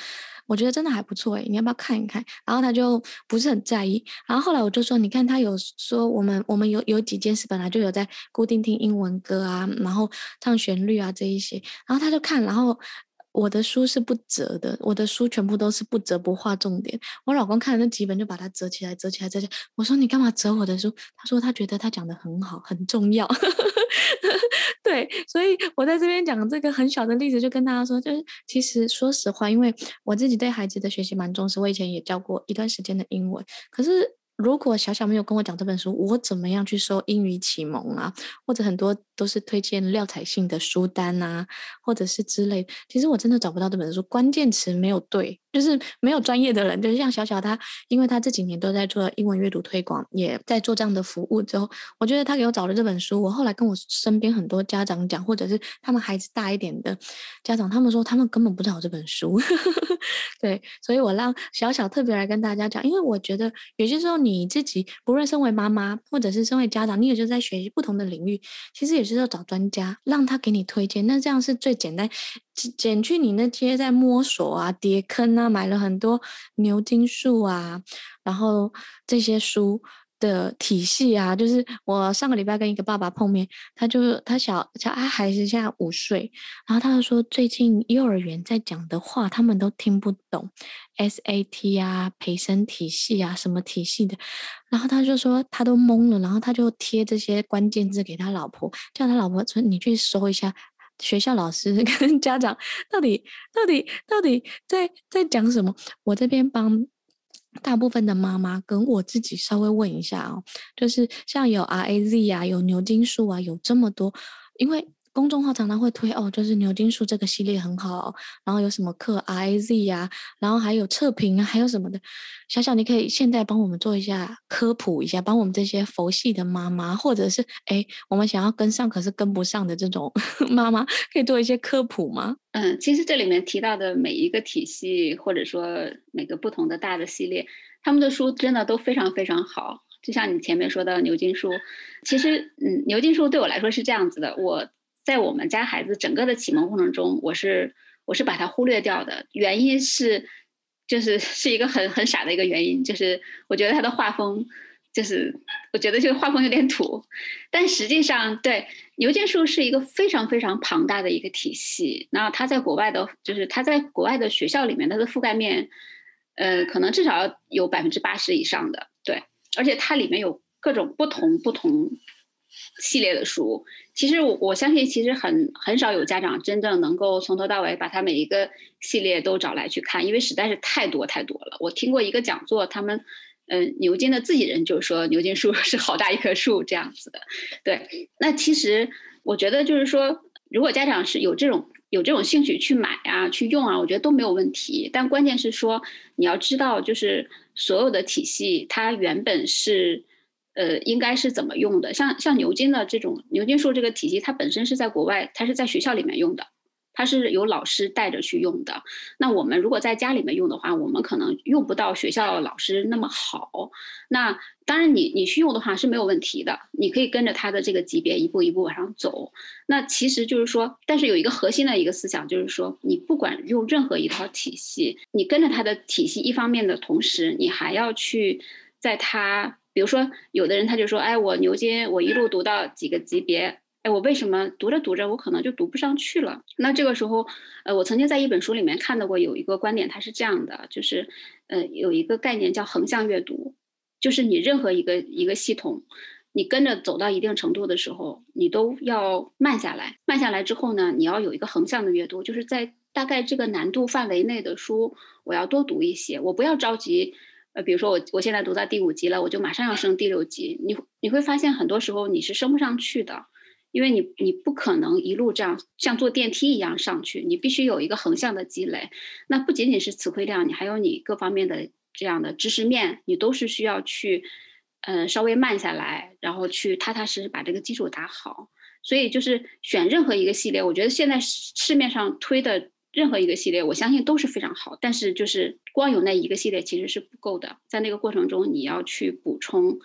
我觉得真的还不错诶，你要不要看一看？然后他就不是很在意。然后后来我就说，你看他有说我们我们有有几件事本来就有在固定听英文歌啊，然后唱旋律啊这一些。然后他就看，然后我的书是不折的，我的书全部都是不折不画重点。我老公看了那几本就把它折起来，折起来，折起来。我说你干嘛折我的书？他说他觉得他讲得很好，很重要。(laughs) 对，所以我在这边讲这个很小的例子，就跟大家说，就是其实说实话，因为我自己对孩子的学习蛮重视，我以前也教过一段时间的英文，可是。如果小小没有跟我讲这本书，我怎么样去收英语启蒙啊？或者很多都是推荐廖彩杏的书单啊，或者是之类。其实我真的找不到这本书，关键词没有对，就是没有专业的人，就是像小小他，因为他这几年都在做英文阅读推广，也在做这样的服务之后，我觉得他给我找了这本书。我后来跟我身边很多家长讲，或者是他们孩子大一点的家长，他们说他们根本不知道这本书。(laughs) 对，所以我让小小特别来跟大家讲，因为我觉得有些时候。你自己不论身为妈妈，或者是身为家长，你也就在学习不同的领域，其实也是要找专家，让他给你推荐。那这样是最简单，减去你那些在摸索啊、跌坑啊，买了很多牛津树啊，然后这些书。的体系啊，就是我上个礼拜跟一个爸爸碰面，他就他小小他孩子现在五岁，然后他就说最近幼儿园在讲的话他们都听不懂，SAT 啊培生体系啊什么体系的，然后他就说他都懵了，然后他就贴这些关键字给他老婆，叫他老婆说你去搜一下学校老师 (laughs) 跟家长到底到底到底在在讲什么，我这边帮。大部分的妈妈跟我自己稍微问一下啊，就是像有 RAZ 啊，有牛津树啊，有这么多，因为。公众号常常会推哦，就是牛津树这个系列很好，然后有什么课 I Z 呀，然后还有测评啊，还有什么的。小小，你可以现在帮我们做一下科普一下，帮我们这些佛系的妈妈，或者是哎，我们想要跟上可是跟不上的这种 (laughs) 妈妈，可以做一些科普吗？嗯，其实这里面提到的每一个体系，或者说每个不同的大的系列，他们的书真的都非常非常好。就像你前面说的牛津书，其实嗯，牛津书对我来说是这样子的，我。在我们家孩子整个的启蒙过程中，我是我是把它忽略掉的。原因是，就是是一个很很傻的一个原因，就是我觉得他的画风就是我觉得这个画风有点土，但实际上对牛津树是一个非常非常庞大的一个体系。然后它在国外的，就是它在国外的学校里面，它的覆盖面，呃，可能至少有百分之八十以上的。对，而且它里面有各种不同不同系列的书。其实我我相信，其实很很少有家长真正能够从头到尾把它每一个系列都找来去看，因为实在是太多太多了。我听过一个讲座，他们。嗯，牛津的自己人就说牛津树 (laughs) 是好大一棵树这样子的，对。那其实我觉得就是说，如果家长是有这种有这种兴趣去买啊、去用啊，我觉得都没有问题。但关键是说，你要知道，就是所有的体系它原本是呃应该是怎么用的。像像牛津的这种牛津树这个体系，它本身是在国外，它是在学校里面用的。它是由老师带着去用的。那我们如果在家里面用的话，我们可能用不到学校老师那么好。那当然你，你你去用的话是没有问题的，你可以跟着他的这个级别一步一步往上走。那其实就是说，但是有一个核心的一个思想，就是说，你不管用任何一套体系，你跟着他的体系，一方面的同时，你还要去在他，比如说，有的人他就说，哎，我牛津我一路读到几个级别。哎，我为什么读着读着，我可能就读不上去了？那这个时候，呃，我曾经在一本书里面看到过有一个观点，它是这样的，就是，呃，有一个概念叫横向阅读，就是你任何一个一个系统，你跟着走到一定程度的时候，你都要慢下来。慢下来之后呢，你要有一个横向的阅读，就是在大概这个难度范围内的书，我要多读一些，我不要着急。呃，比如说我我现在读到第五级了，我就马上要升第六级，你你会发现很多时候你是升不上去的。因为你你不可能一路这样像坐电梯一样上去，你必须有一个横向的积累。那不仅仅是词汇量，你还有你各方面的这样的知识面，你都是需要去，呃，稍微慢下来，然后去踏踏实实把这个基础打好。所以就是选任何一个系列，我觉得现在市面上推的任何一个系列，我相信都是非常好。但是就是光有那一个系列其实是不够的，在那个过程中你要去补充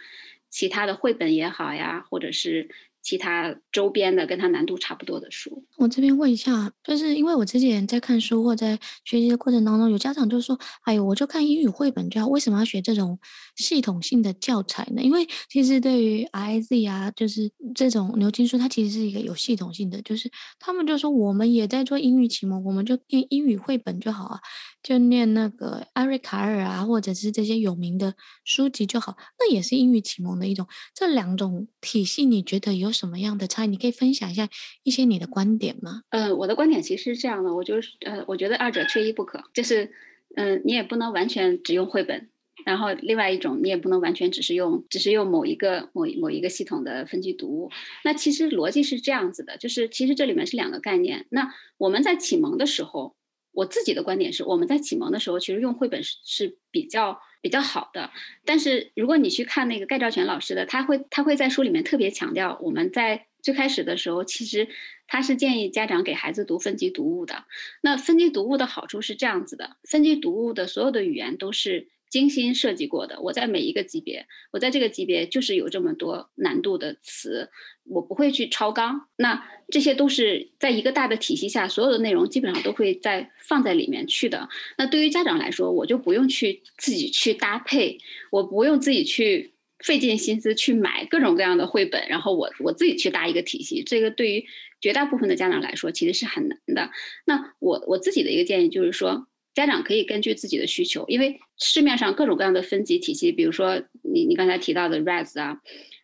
其他的绘本也好呀，或者是。其他周边的跟它难度差不多的书，我这边问一下，就是因为我之前在看书或在学习的过程当中，有家长就说：“哎呦，我就看英语绘本就好，为什么要学这种系统性的教材呢？”因为其实对于 I Z 啊，就是这种牛津书，它其实是一个有系统性的，就是他们就说我们也在做英语启蒙，我们就念英语绘本就好啊。就念那个艾瑞卡尔啊，或者是这些有名的书籍就好，那也是英语启蒙的一种。这两种体系，你觉得有什么样的差异？你可以分享一下一些你的观点吗？呃，我的观点其实是这样的，我就是呃，我觉得二者缺一不可，就是嗯、你也不能完全只用绘本，然后另外一种你也不能完全只是用只是用某一个某某一个系统的分级读物。那其实逻辑是这样子的，就是其实这里面是两个概念。那我们在启蒙的时候。我自己的观点是，我们在启蒙的时候，其实用绘本是是比较比较好的。但是如果你去看那个盖兆全老师的，他会他会在书里面特别强调，我们在最开始的时候，其实他是建议家长给孩子读分级读物的。那分级读物的好处是这样子的，分级读物的所有的语言都是。精心设计过的，我在每一个级别，我在这个级别就是有这么多难度的词，我不会去超纲。那这些都是在一个大的体系下，所有的内容基本上都会在放在里面去的。那对于家长来说，我就不用去自己去搭配，我不用自己去费尽心思去买各种各样的绘本，然后我我自己去搭一个体系。这个对于绝大部分的家长来说，其实是很难的。那我我自己的一个建议就是说。家长可以根据自己的需求，因为市面上各种各样的分级体系，比如说你你刚才提到的 Rise 啊，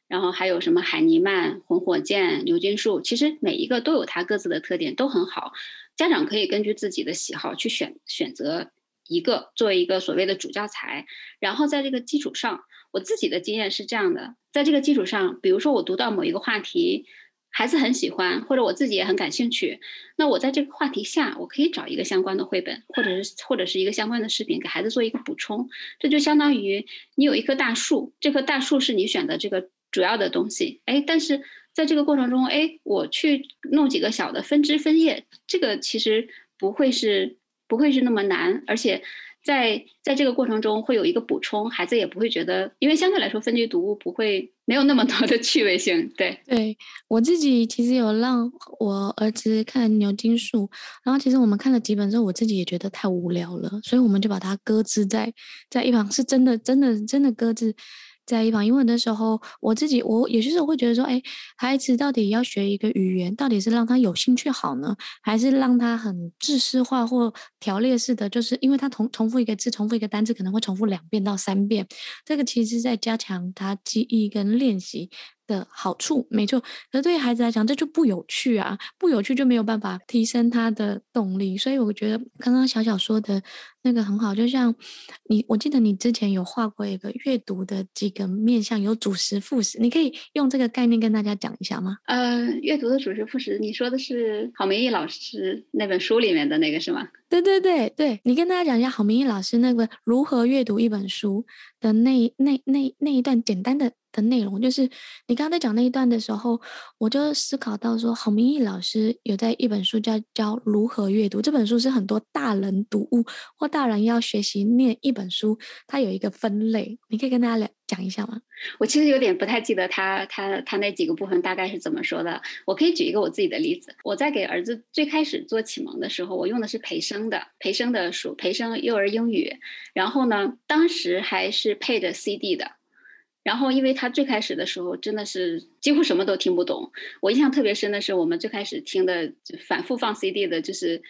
然后还有什么海尼曼、红火箭、牛津树，其实每一个都有它各自的特点，都很好。家长可以根据自己的喜好去选选择一个作为一个所谓的主教材，然后在这个基础上，我自己的经验是这样的，在这个基础上，比如说我读到某一个话题。孩子很喜欢，或者我自己也很感兴趣，那我在这个话题下，我可以找一个相关的绘本，或者是或者是一个相关的视频，给孩子做一个补充。这就相当于你有一棵大树，这棵大树是你选的这个主要的东西，哎，但是在这个过程中，哎，我去弄几个小的分枝分叶，这个其实不会是不会是那么难，而且。在在这个过程中会有一个补充，孩子也不会觉得，因为相对来说分级读物不会没有那么多的趣味性。对，对我自己其实有让我儿子看牛津树，然后其实我们看了几本之后，我自己也觉得太无聊了，所以我们就把它搁置在在一旁，是真的真的真的搁置。在一旁，因为那时候我自己，我有些时候会觉得说，哎，孩子到底要学一个语言，到底是让他有兴趣好呢，还是让他很知识化或条列式的？就是因为他重重复一个字，重复一个单词，可能会重复两遍到三遍。这个其实在加强他记忆跟练习的好处，没错。可是对于孩子来讲，这就不有趣啊，不有趣就没有办法提升他的动力。所以我觉得刚刚小小说的。那个很好，就像你，我记得你之前有画过一个阅读的几个面向，有主食副食，你可以用这个概念跟大家讲一下吗？呃，阅读的主食副食，你说的是郝明义老师那本书里面的那个是吗？对对对对，你跟大家讲一下郝明义老师那个如何阅读一本书的那那那那一段简单的的内容，就是你刚刚在讲那一段的时候，我就思考到说，郝明义老师有在一本书叫教如何阅读，这本书是很多大人读物或。大人要学习念一本书，他有一个分类，你可以跟大家讲一下吗？我其实有点不太记得他他他那几个部分大概是怎么说的。我可以举一个我自己的例子。我在给儿子最开始做启蒙的时候，我用的是培生的培生的书，培生幼儿英语。然后呢，当时还是配着 CD 的。然后因为他最开始的时候真的是几乎什么都听不懂。我印象特别深的是，我们最开始听的反复放 CD 的就是。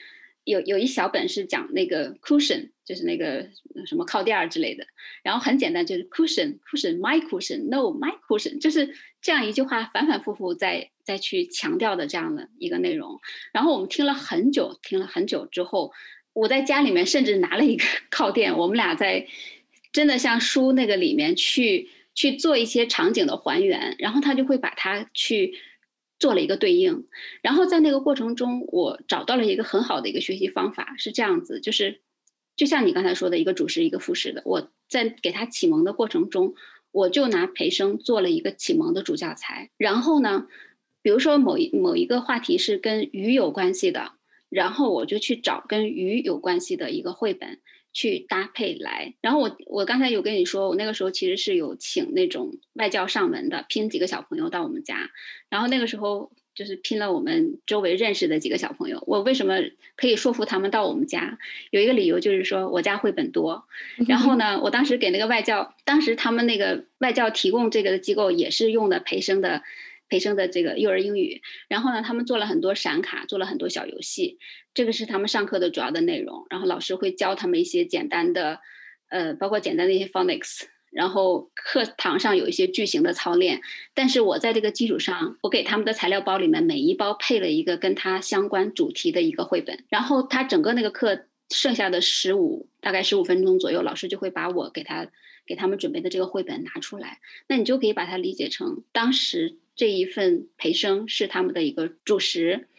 有有一小本是讲那个 cushion，就是那个什么靠垫之类的，然后很简单，就是 cushion cushion my cushion no my cushion，就是这样一句话反反复复再再去强调的这样的一个内容。然后我们听了很久，听了很久之后，我在家里面甚至拿了一个 (laughs) 靠垫，我们俩在真的像书那个里面去去做一些场景的还原，然后他就会把它去。做了一个对应，然后在那个过程中，我找到了一个很好的一个学习方法，是这样子，就是就像你刚才说的一个主食一个副食的，我在给他启蒙的过程中，我就拿培生做了一个启蒙的主教材，然后呢，比如说某一某一个话题是跟鱼有关系的，然后我就去找跟鱼有关系的一个绘本。去搭配来，然后我我刚才有跟你说，我那个时候其实是有请那种外教上门的，拼几个小朋友到我们家，然后那个时候就是拼了我们周围认识的几个小朋友。我为什么可以说服他们到我们家？有一个理由就是说我家绘本多，然后呢，我当时给那个外教，当时他们那个外教提供这个的机构也是用的培生的。培生的这个幼儿英语，然后呢，他们做了很多闪卡，做了很多小游戏，这个是他们上课的主要的内容。然后老师会教他们一些简单的，呃，包括简单的一些 phonics，然后课堂上有一些句型的操练。但是我在这个基础上，我给他们的材料包里面每一包配了一个跟他相关主题的一个绘本。然后他整个那个课剩下的十五，大概十五分钟左右，老师就会把我给他给他们准备的这个绘本拿出来。那你就可以把它理解成当时。这一份培生是他们的一个主食，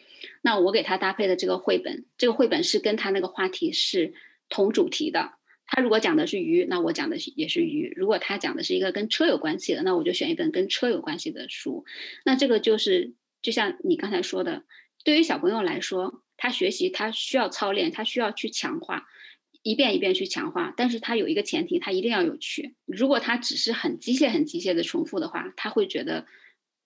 那我给他搭配的这个绘本，这个绘本是跟他那个话题是同主题的。他如果讲的是鱼，那我讲的也是鱼；如果他讲的是一个跟车有关系的，那我就选一本跟车有关系的书。那这个就是，就像你刚才说的，对于小朋友来说，他学习他需要操练，他需要去强化，一遍一遍去强化。但是它有一个前提，它一定要有趣。如果它只是很机械、很机械的重复的话，他会觉得。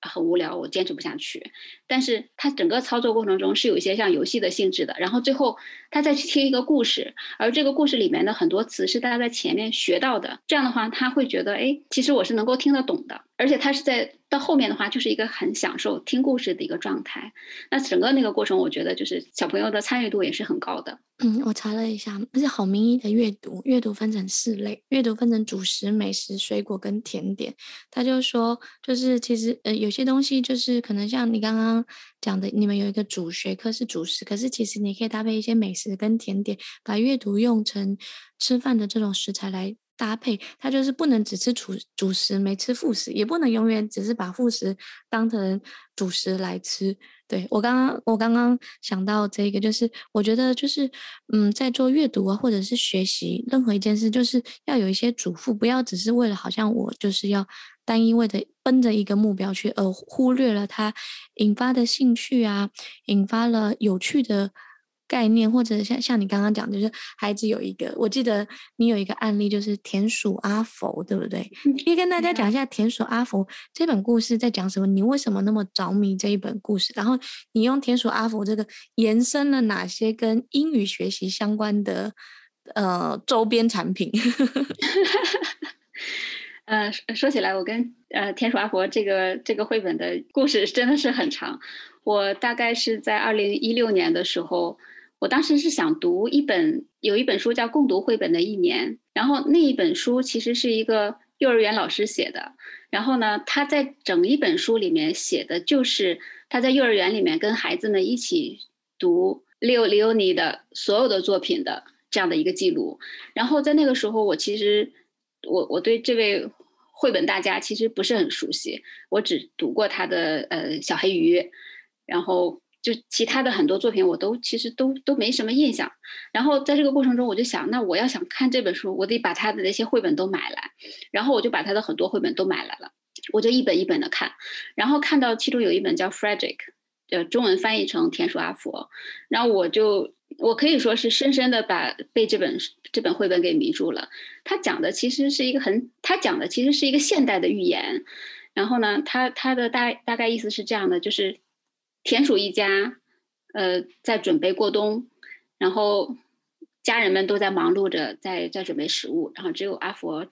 很无聊，我坚持不下去。但是它整个操作过程中是有一些像游戏的性质的，然后最后他再去听一个故事，而这个故事里面的很多词是大家在前面学到的，这样的话他会觉得，哎，其实我是能够听得懂的，而且他是在。到后面的话，就是一个很享受听故事的一个状态。那整个那个过程，我觉得就是小朋友的参与度也是很高的。嗯，我查了一下，而且郝明义的阅读，阅读分成四类，阅读分成主食、美食、水果跟甜点。他就说，就是其实呃有些东西就是可能像你刚刚讲的，你们有一个主学科是主食，可是其实你可以搭配一些美食跟甜点，把阅读用成吃饭的这种食材来。搭配，它就是不能只吃主主食，没吃副食，也不能永远只是把副食当成主食来吃。对，我刚刚，我刚刚想到这个，就是我觉得就是，嗯，在做阅读啊，或者是学习任何一件事，就是要有一些主副，不要只是为了好像我就是要单一为的奔着一个目标去，而忽略了它引发的兴趣啊，引发了有趣的。概念，或者像像你刚刚讲，就是孩子有一个，我记得你有一个案例，就是田鼠阿佛，对不对？你可以跟大家讲一下田鼠阿佛这本故事在讲什么？你为什么那么着迷这一本故事？然后你用田鼠阿佛这个延伸了哪些跟英语学习相关的呃周边产品？(laughs) 呃，说起来，我跟呃田鼠阿婆这个这个绘本的故事真的是很长。我大概是在二零一六年的时候，我当时是想读一本，有一本书叫《共读绘本的一年》，然后那一本书其实是一个幼儿园老师写的。然后呢，他在整一本书里面写的就是他在幼儿园里面跟孩子们一起读 Leo Leoni 的所有的作品的这样的一个记录。然后在那个时候，我其实我我对这位绘本大家其实不是很熟悉，我只读过他的呃小黑鱼。然后就其他的很多作品，我都其实都都没什么印象。然后在这个过程中，我就想，那我要想看这本书，我得把他的那些绘本都买来。然后我就把他的很多绘本都买来了，我就一本一本的看。然后看到其中有一本叫《Frederick》，呃，中文翻译成《田鼠阿佛》。然后我就我可以说是深深的把被这本这本绘本给迷住了。他讲的其实是一个很，他讲的其实是一个现代的寓言。然后呢，他他的大大概意思是这样的，就是。田鼠一家，呃，在准备过冬，然后家人们都在忙碌着，在在准备食物，然后只有阿佛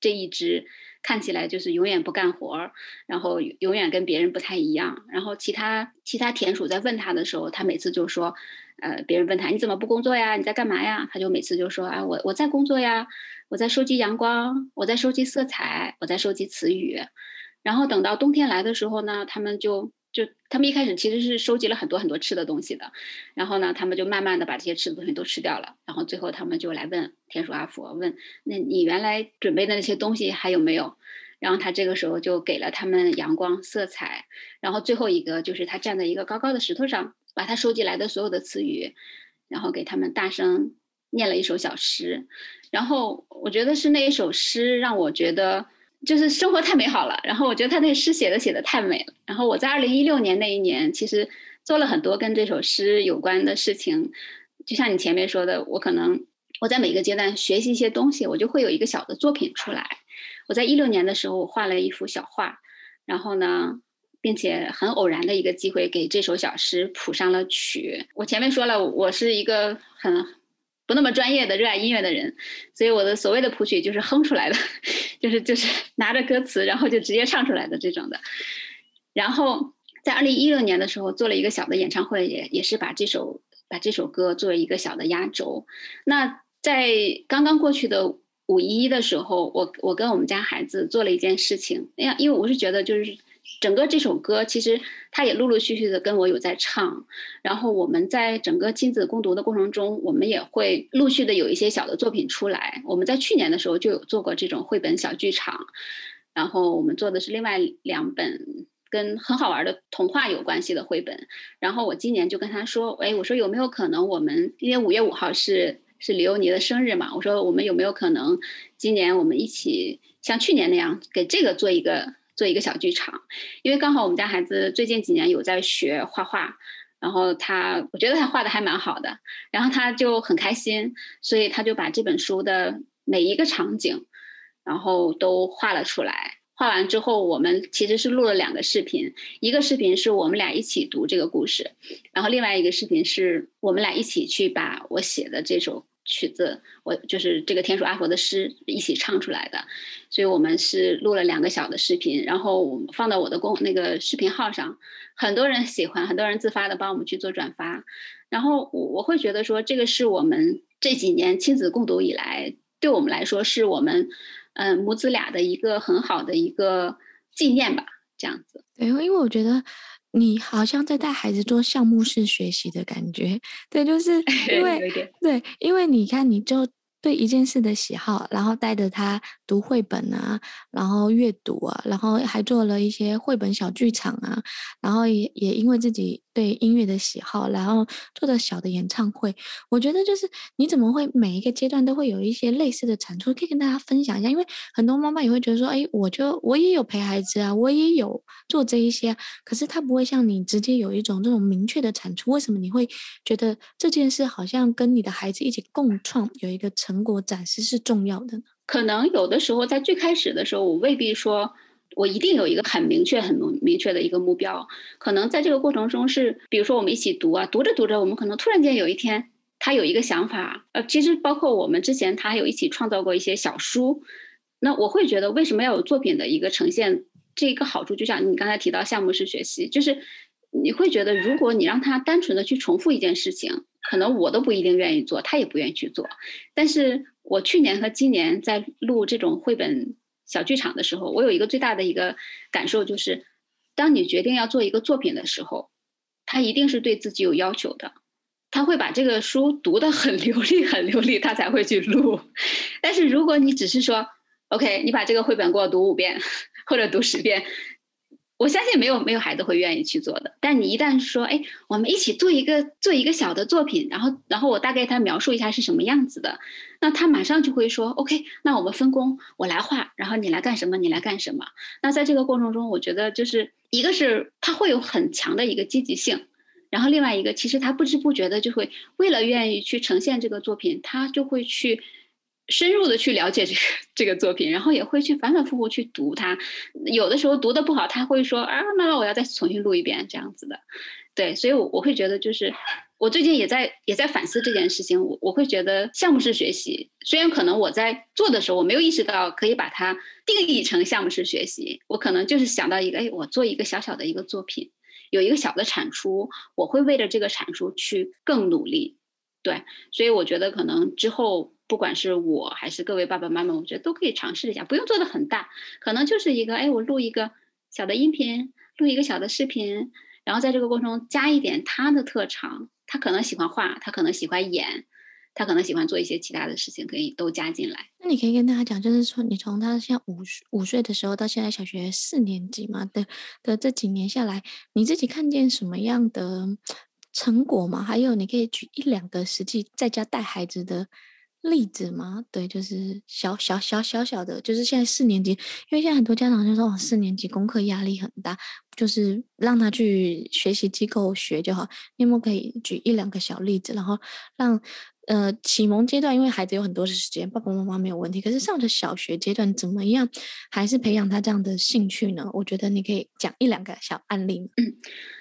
这一只看起来就是永远不干活，然后永远跟别人不太一样。然后其他其他田鼠在问他的时候，他每次就说，呃，别人问他你怎么不工作呀？你在干嘛呀？他就每次就说啊，我我在工作呀，我在收集阳光，我在收集色彩，我在收集词语。然后等到冬天来的时候呢，他们就。就他们一开始其实是收集了很多很多吃的东西的，然后呢，他们就慢慢的把这些吃的东西都吃掉了，然后最后他们就来问田鼠阿佛，问那你原来准备的那些东西还有没有？然后他这个时候就给了他们阳光、色彩，然后最后一个就是他站在一个高高的石头上，把他收集来的所有的词语，然后给他们大声念了一首小诗，然后我觉得是那一首诗让我觉得。就是生活太美好了，然后我觉得他那诗写的写的太美了。然后我在二零一六年那一年，其实做了很多跟这首诗有关的事情。就像你前面说的，我可能我在每个阶段学习一些东西，我就会有一个小的作品出来。我在一六年的时候，我画了一幅小画，然后呢，并且很偶然的一个机会给这首小诗谱上了曲。我前面说了，我是一个很。不那么专业的热爱音乐的人，所以我的所谓的谱曲就是哼出来的，(laughs) 就是就是拿着歌词，然后就直接唱出来的这种的。然后在二零一六年的时候做了一个小的演唱会，也也是把这首把这首歌作为一个小的压轴。那在刚刚过去的五一的时候，我我跟我们家孩子做了一件事情，哎呀，因为我是觉得就是。整个这首歌其实他也陆陆续续的跟我有在唱，然后我们在整个亲子共读的过程中，我们也会陆续的有一些小的作品出来。我们在去年的时候就有做过这种绘本小剧场，然后我们做的是另外两本跟很好玩的童话有关系的绘本。然后我今年就跟他说：“哎，我说有没有可能我们因为五月五号是是李欧尼的生日嘛？我说我们有没有可能今年我们一起像去年那样给这个做一个。”做一个小剧场，因为刚好我们家孩子最近几年有在学画画，然后他我觉得他画的还蛮好的，然后他就很开心，所以他就把这本书的每一个场景，然后都画了出来。画完之后，我们其实是录了两个视频，一个视频是我们俩一起读这个故事，然后另外一个视频是我们俩一起去把我写的这首。曲子，我就是这个田鼠阿佛的诗一起唱出来的，所以我们是录了两个小的视频，然后放到我的公那个视频号上，很多人喜欢，很多人自发的帮我们去做转发，然后我我会觉得说，这个是我们这几年亲子共读以来，对我们来说是我们嗯母子俩的一个很好的一个纪念吧，这样子。对，因为我觉得。你好像在带孩子做项目式学习的感觉，对，就是 (laughs) 因为对，因为你看，你就。对一件事的喜好，然后带着他读绘本啊，然后阅读啊，然后还做了一些绘本小剧场啊，然后也也因为自己对音乐的喜好，然后做的小的演唱会。我觉得就是你怎么会每一个阶段都会有一些类似的产出，可以跟大家分享一下。因为很多妈妈也会觉得说，哎，我就我也有陪孩子啊，我也有做这一些，可是他不会像你直接有一种这种明确的产出。为什么你会觉得这件事好像跟你的孩子一起共创有一个成？成果展示是重要的呢。可能有的时候在最开始的时候，我未必说我一定有一个很明确、很明确的一个目标。可能在这个过程中是，比如说我们一起读啊，读着读着，我们可能突然间有一天，他有一个想法。呃，其实包括我们之前，他还有一起创造过一些小书。那我会觉得，为什么要有作品的一个呈现？这一个好处，就像你刚才提到项目式学习，就是你会觉得，如果你让他单纯的去重复一件事情，可能我都不一定愿意做，他也不愿意去做。但是我去年和今年在录这种绘本小剧场的时候，我有一个最大的一个感受，就是当你决定要做一个作品的时候，他一定是对自己有要求的，他会把这个书读得很流利，很流利，他才会去录。但是如果你只是说，OK，你把这个绘本给我读五遍。或者读十遍，我相信没有没有孩子会愿意去做的。但你一旦说，哎，我们一起做一个做一个小的作品，然后然后我大概他描述一下是什么样子的，那他马上就会说，OK，那我们分工，我来画，然后你来干什么，你来干什么。那在这个过程中，我觉得就是一个是他会有很强的一个积极性，然后另外一个其实他不知不觉的就会为了愿意去呈现这个作品，他就会去。深入的去了解这个 (laughs) 这个作品，然后也会去反反复复去读它。有的时候读的不好，他会说啊，那我要再重新录一遍这样子的。对，所以我我会觉得就是，我最近也在也在反思这件事情。我我会觉得项目式学习，虽然可能我在做的时候我没有意识到可以把它定义成项目式学习，我可能就是想到一个，哎，我做一个小小的一个作品，有一个小的产出，我会为了这个产出去更努力。对，所以我觉得可能之后。不管是我还是各位爸爸妈妈，我觉得都可以尝试一下，不用做的很大，可能就是一个，哎，我录一个小的音频，录一个小的视频，然后在这个过程中加一点他的特长，他可能喜欢画，他可能喜欢演，他可能喜欢做一些其他的事情，可以都加进来。那你可以跟大家讲，就是说你从他像五五岁的时候到现在小学四年级嘛的的这几年下来，你自己看见什么样的成果吗？还有你可以举一两个实际在家带孩子的。例子吗？对，就是小小小小小的，就是现在四年级，因为现在很多家长就说，哦，四年级功课压力很大，就是让他去学习机构学就好。你有没有可以举一两个小例子，然后让呃启蒙阶段，因为孩子有很多的时间，爸爸妈妈没有问题，可是上着小学阶段怎么样，还是培养他这样的兴趣呢？我觉得你可以讲一两个小案例。嗯，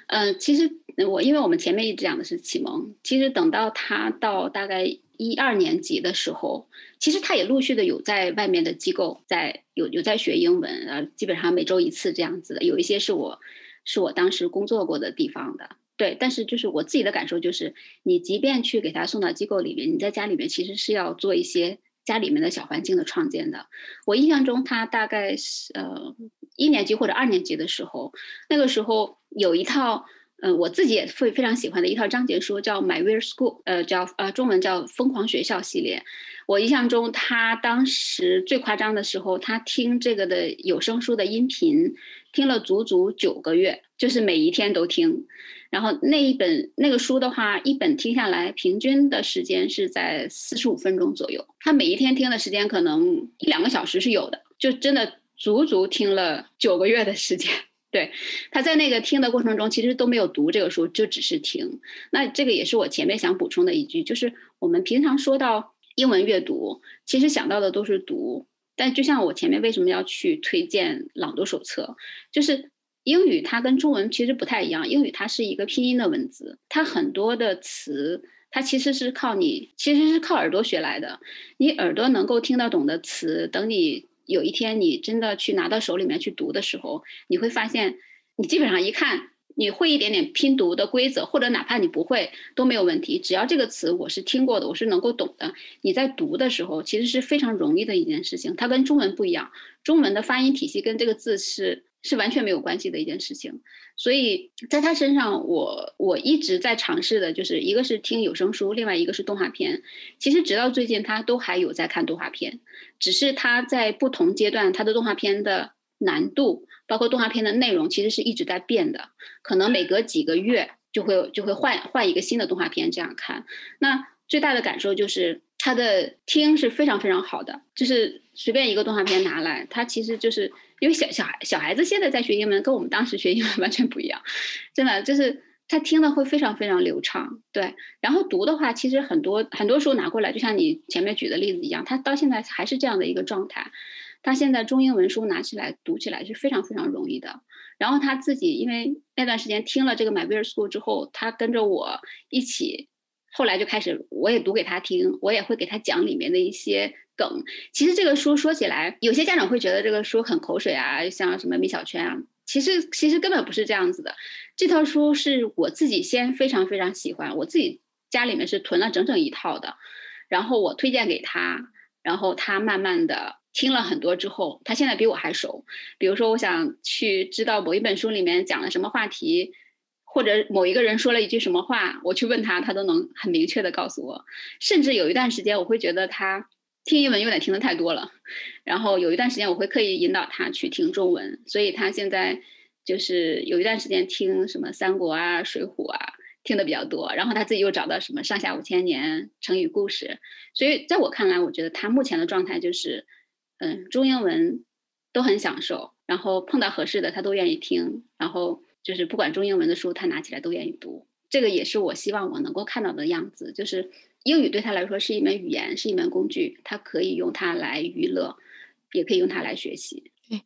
呃，其实我因为我们前面一直讲的是启蒙，其实等到他到大概。一二年级的时候，其实他也陆续的有在外面的机构在有有在学英文啊，基本上每周一次这样子的。有一些是我是我当时工作过的地方的，对。但是就是我自己的感受就是，你即便去给他送到机构里面，你在家里面其实是要做一些家里面的小环境的创建的。我印象中，他大概是呃一年级或者二年级的时候，那个时候有一套。嗯，我自己也会非常喜欢的一套章节书，叫《My Weird School》，呃，叫呃中文叫《疯狂学校》系列。我印象中，他当时最夸张的时候，他听这个的有声书的音频，听了足足九个月，就是每一天都听。然后那一本那个书的话，一本听下来，平均的时间是在四十五分钟左右。他每一天听的时间可能一两个小时是有的，就真的足足听了九个月的时间。对，他在那个听的过程中，其实都没有读这个书，就只是听。那这个也是我前面想补充的一句，就是我们平常说到英文阅读，其实想到的都是读。但就像我前面为什么要去推荐朗读手册，就是英语它跟中文其实不太一样，英语它是一个拼音的文字，它很多的词，它其实是靠你，其实是靠耳朵学来的。你耳朵能够听得懂的词，等你。有一天你真的去拿到手里面去读的时候，你会发现，你基本上一看，你会一点点拼读的规则，或者哪怕你不会都没有问题。只要这个词我是听过的，我是能够懂的，你在读的时候其实是非常容易的一件事情。它跟中文不一样，中文的发音体系跟这个字是。是完全没有关系的一件事情，所以在他身上我，我一直在尝试的，就是一个是听有声书，另外一个是动画片。其实直到最近，他都还有在看动画片，只是他在不同阶段，他的动画片的难度，包括动画片的内容，其实是一直在变的。可能每隔几个月就会就会换换一个新的动画片这样看。那最大的感受就是他的听是非常非常好的，就是随便一个动画片拿来，他其实就是。因为小小孩小孩子现在在学英文，跟我们当时学英文完全不一样，真的就是他听的会非常非常流畅，对。然后读的话，其实很多很多书拿过来，就像你前面举的例子一样，他到现在还是这样的一个状态。他现在中英文书拿起来读起来是非常非常容易的。然后他自己因为那段时间听了这个 My Weird School 之后，他跟着我一起后来就开始我也读给他听，我也会给他讲里面的一些梗。其实这个书说起来，有些家长会觉得这个书很口水啊，像什么米小圈啊。其实其实根本不是这样子的。这套书是我自己先非常非常喜欢，我自己家里面是囤了整整一套的，然后我推荐给他，然后他慢慢的听了很多之后，他现在比我还熟。比如说，我想去知道某一本书里面讲了什么话题。或者某一个人说了一句什么话，我去问他，他都能很明确的告诉我。甚至有一段时间，我会觉得他听英文有点听得太多了，然后有一段时间，我会刻意引导他去听中文。所以他现在就是有一段时间听什么三国啊、水浒啊，听得比较多。然后他自己又找到什么上下五千年、成语故事。所以在我看来，我觉得他目前的状态就是，嗯，中英文都很享受，然后碰到合适的他都愿意听，然后。就是不管中英文的书，他拿起来都愿意读。这个也是我希望我能够看到的样子。就是英语对他来说是一门语言，是一门工具，他可以用它来娱乐，也可以用它来学习。对。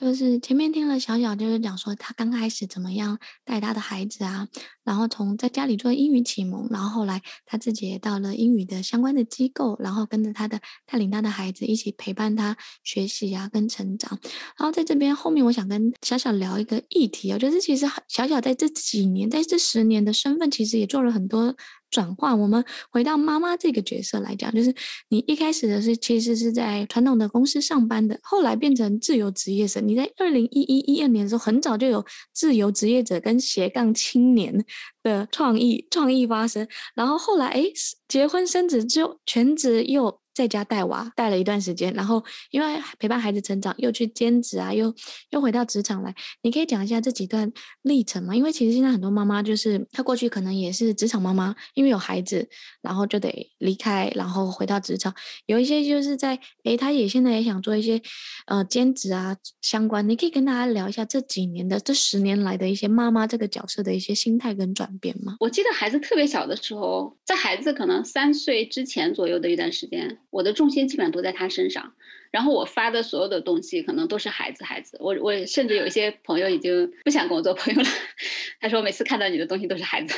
就是前面听了小小，就是讲说他刚开始怎么样带他的孩子啊，然后从在家里做英语启蒙，然后后来他自己也到了英语的相关的机构，然后跟着他的带领他的孩子一起陪伴他学习啊跟成长。然后在这边后面，我想跟小小聊一个议题啊，就是其实小小在这几年，在这十年的身份，其实也做了很多。转换，我们回到妈妈这个角色来讲，就是你一开始的是其实是在传统的公司上班的，后来变成自由职业者。你在二零一一一二年的时候，很早就有自由职业者跟斜杠青年的创意创意发生，然后后来哎，结婚生子之后，全职又。在家带娃带了一段时间，然后因为陪伴孩子成长，又去兼职啊，又又回到职场来。你可以讲一下这几段历程吗？因为其实现在很多妈妈就是她过去可能也是职场妈妈，因为有孩子，然后就得离开，然后回到职场。有一些就是在诶，她也现在也想做一些呃兼职啊相关。你可以跟大家聊一下这几年的这十年来的一些妈妈这个角色的一些心态跟转变吗？我记得孩子特别小的时候，在孩子可能三岁之前左右的一段时间。我的重心基本上都在他身上，然后我发的所有的东西可能都是孩子，孩子。我我甚至有一些朋友已经不想跟我做朋友了，(laughs) 他说每次看到你的东西都是孩子，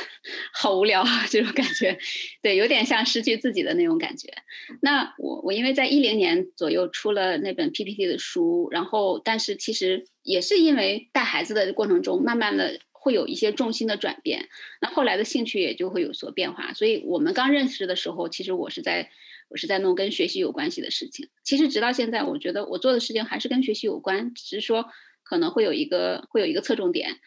好无聊啊，这种感觉，对，有点像失去自己的那种感觉。那我我因为在一零年左右出了那本 PPT 的书，然后但是其实也是因为带孩子的过程中，慢慢的会有一些重心的转变，那后来的兴趣也就会有所变化。所以我们刚认识的时候，其实我是在。我是在弄跟学习有关系的事情。其实直到现在，我觉得我做的事情还是跟学习有关，只是说可能会有一个会有一个侧重点。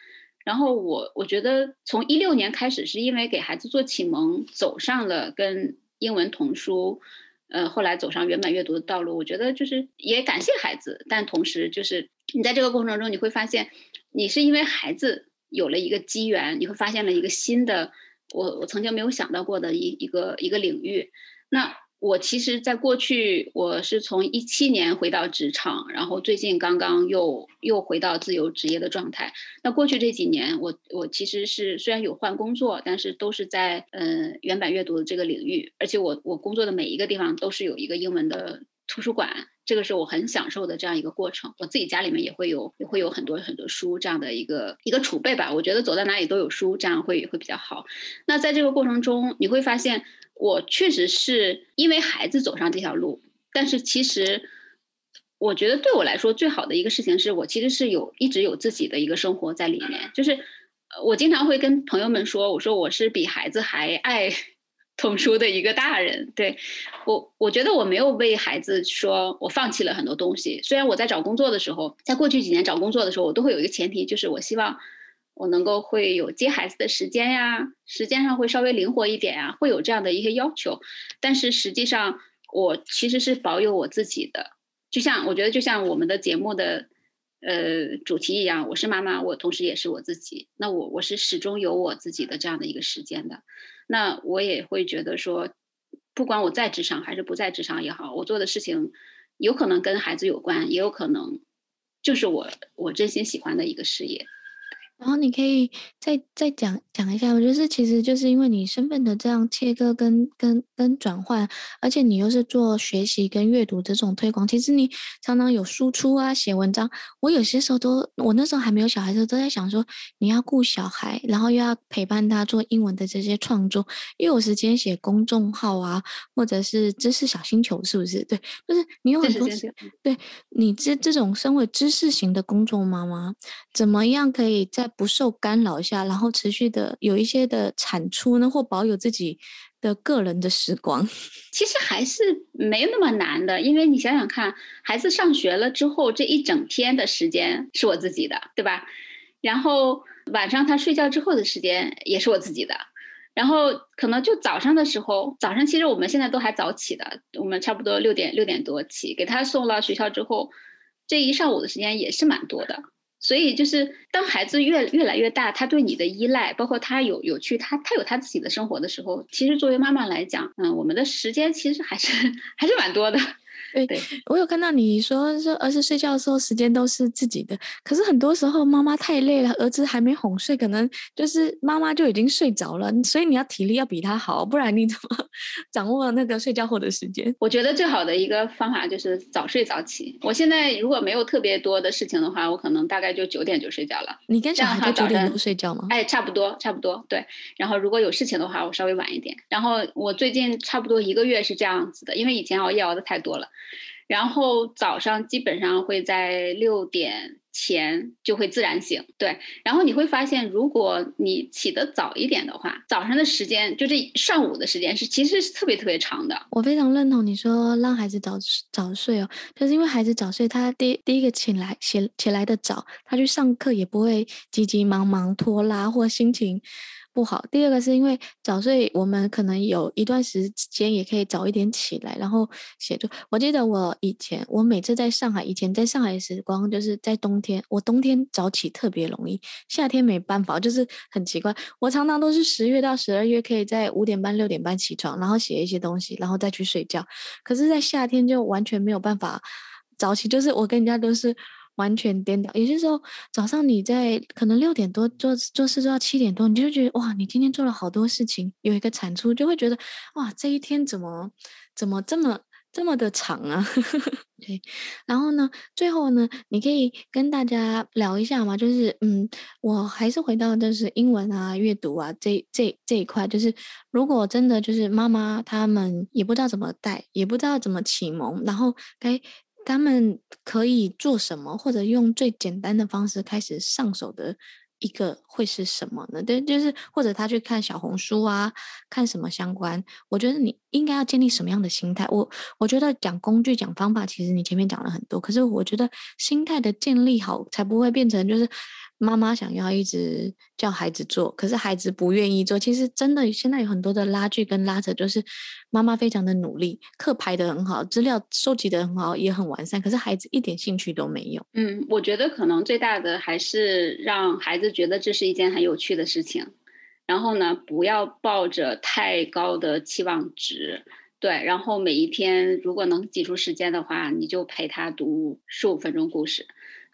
然后我我觉得从一六年开始，是因为给孩子做启蒙，走上了跟英文童书，呃，后来走上原版阅读的道路。我觉得就是也感谢孩子，但同时就是你在这个过程中，你会发现你是因为孩子有了一个机缘，你会发现了一个新的我我曾经没有想到过的一一个一个领域。那我其实，在过去，我是从一七年回到职场，然后最近刚刚又又回到自由职业的状态。那过去这几年，我我其实是虽然有换工作，但是都是在嗯、原版阅读的这个领域，而且我我工作的每一个地方都是有一个英文的图书馆，这个是我很享受的这样一个过程。我自己家里面也会有也会有很多很多书这样的一个一个储备吧。我觉得走到哪里都有书，这样会会比较好。那在这个过程中，你会发现。我确实是因为孩子走上这条路，但是其实我觉得对我来说最好的一个事情是我其实是有一直有自己的一个生活在里面。就是我经常会跟朋友们说，我说我是比孩子还爱童书的一个大人。对，我，我觉得我没有为孩子说我放弃了很多东西。虽然我在找工作的时候，在过去几年找工作的时候，我都会有一个前提，就是我希望。我能够会有接孩子的时间呀，时间上会稍微灵活一点呀，会有这样的一些要求。但是实际上，我其实是保有我自己的。就像我觉得，就像我们的节目的呃主题一样，我是妈妈，我同时也是我自己。那我我是始终有我自己的这样的一个时间的。那我也会觉得说，不管我在职场还是不在职场也好，我做的事情有可能跟孩子有关，也有可能就是我我真心喜欢的一个事业。然后你可以再再讲讲一下，我觉得其实就是因为你身份的这样切割跟跟跟转换，而且你又是做学习跟阅读这种推广，其实你常常有输出啊，写文章。我有些时候都，我那时候还没有小孩的时候，都在想说，你要顾小孩，然后又要陪伴他做英文的这些创作，又有时间写公众号啊，或者是知识小星球，是不是？对，就是你有很多，对你这这种身为知识型的工作妈妈，怎么样可以在不受干扰下，然后持续的有一些的产出呢，或保有自己的个人的时光，(laughs) 其实还是没那么难的。因为你想想看，孩子上学了之后，这一整天的时间是我自己的，对吧？然后晚上他睡觉之后的时间也是我自己的。然后可能就早上的时候，早上其实我们现在都还早起的，我们差不多六点六点多起，给他送到学校之后，这一上午的时间也是蛮多的。所以就是当孩子越越来越大，他对你的依赖，包括他有有去他他有他自己的生活的时候，其实作为妈妈来讲，嗯，我们的时间其实还是 (laughs) 还是蛮多的。对，对我有看到你说说儿子睡觉的时候时间都是自己的，可是很多时候妈妈太累了，儿子还没哄睡，可能就是妈妈就已经睡着了，所以你要体力要比他好，不然你怎么 (laughs) 掌握那个睡觉后的时间？我觉得最好的一个方法就是早睡早起。我现在如果没有特别多的事情的话，我可能大概就九点就睡觉了。你跟小孩都九点多睡觉吗？哎，差不多，差不多，对。然后如果有事情的话，我稍微晚一点。然后我最近差不多一个月是这样子的，因为以前熬夜熬的太多了。然后早上基本上会在六点前就会自然醒，对。然后你会发现，如果你起得早一点的话，早上的时间就这上午的时间是其实是特别特别长的。我非常认同你说让孩子早早睡哦，就是因为孩子早睡，他第第一个起来起起来的早，他去上课也不会急急忙忙拖拉或心情。不好。第二个是因为早睡，我们可能有一段时间也可以早一点起来，然后写作。我记得我以前，我每次在上海，以前在上海的时光，就是在冬天，我冬天早起特别容易，夏天没办法，就是很奇怪。我常常都是十月到十二月可以在五点半、六点半起床，然后写一些东西，然后再去睡觉。可是，在夏天就完全没有办法早起，就是我跟人家都是。完全颠倒，有些时候早上你在可能六点多做做事做到七点多，你就觉得哇，你今天做了好多事情，有一个产出，就会觉得哇，这一天怎么怎么这么这么的长啊？(laughs) 对，然后呢，最后呢，你可以跟大家聊一下嘛，就是嗯，我还是回到就是英文啊、阅读啊这这这一块，就是如果真的就是妈妈他们也不知道怎么带，也不知道怎么启蒙，然后该。他们可以做什么，或者用最简单的方式开始上手的一个会是什么呢？对，就是或者他去看小红书啊，看什么相关。我觉得你应该要建立什么样的心态？我我觉得讲工具、讲方法，其实你前面讲了很多，可是我觉得心态的建立好，才不会变成就是。妈妈想要一直叫孩子做，可是孩子不愿意做。其实真的现在有很多的拉锯跟拉扯，就是妈妈非常的努力，课排得很好，资料收集得很好，也很完善，可是孩子一点兴趣都没有。嗯，我觉得可能最大的还是让孩子觉得这是一件很有趣的事情，然后呢，不要抱着太高的期望值，对，然后每一天如果能挤出时间的话，你就陪他读十五分钟故事。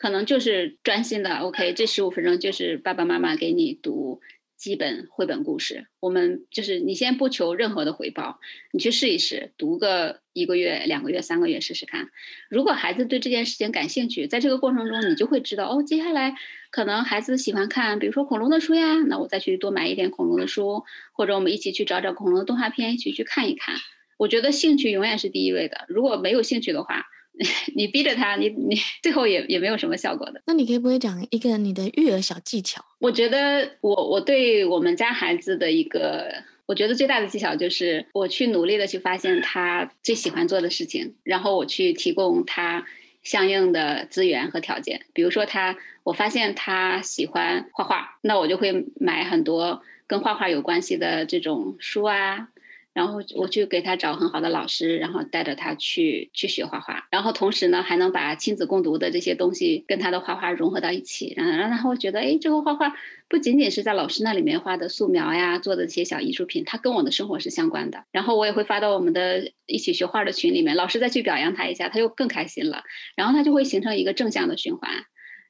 可能就是专心的，OK，这十五分钟就是爸爸妈妈给你读基本绘本故事。我们就是你先不求任何的回报，你去试一试，读个一个月、两个月、三个月试试看。如果孩子对这件事情感兴趣，在这个过程中你就会知道，哦，接下来可能孩子喜欢看，比如说恐龙的书呀，那我再去多买一点恐龙的书，或者我们一起去找找恐龙的动画片，一起去看一看。我觉得兴趣永远是第一位的。如果没有兴趣的话，(laughs) 你逼着他，你你最后也也没有什么效果的。那你可以不会讲一个你的育儿小技巧？我觉得我我对我们家孩子的一个，我觉得最大的技巧就是我去努力的去发现他最喜欢做的事情，然后我去提供他相应的资源和条件。比如说他，我发现他喜欢画画，那我就会买很多跟画画有关系的这种书啊。然后我去给他找很好的老师，然后带着他去去学画画，然后同时呢，还能把亲子共读的这些东西跟他的画画融合到一起，然后让他会觉得，哎，这个画画不仅仅是在老师那里面画的素描呀，做的这些小艺术品，它跟我的生活是相关的。然后我也会发到我们的一起学画的群里面，老师再去表扬他一下，他又更开心了，然后他就会形成一个正向的循环。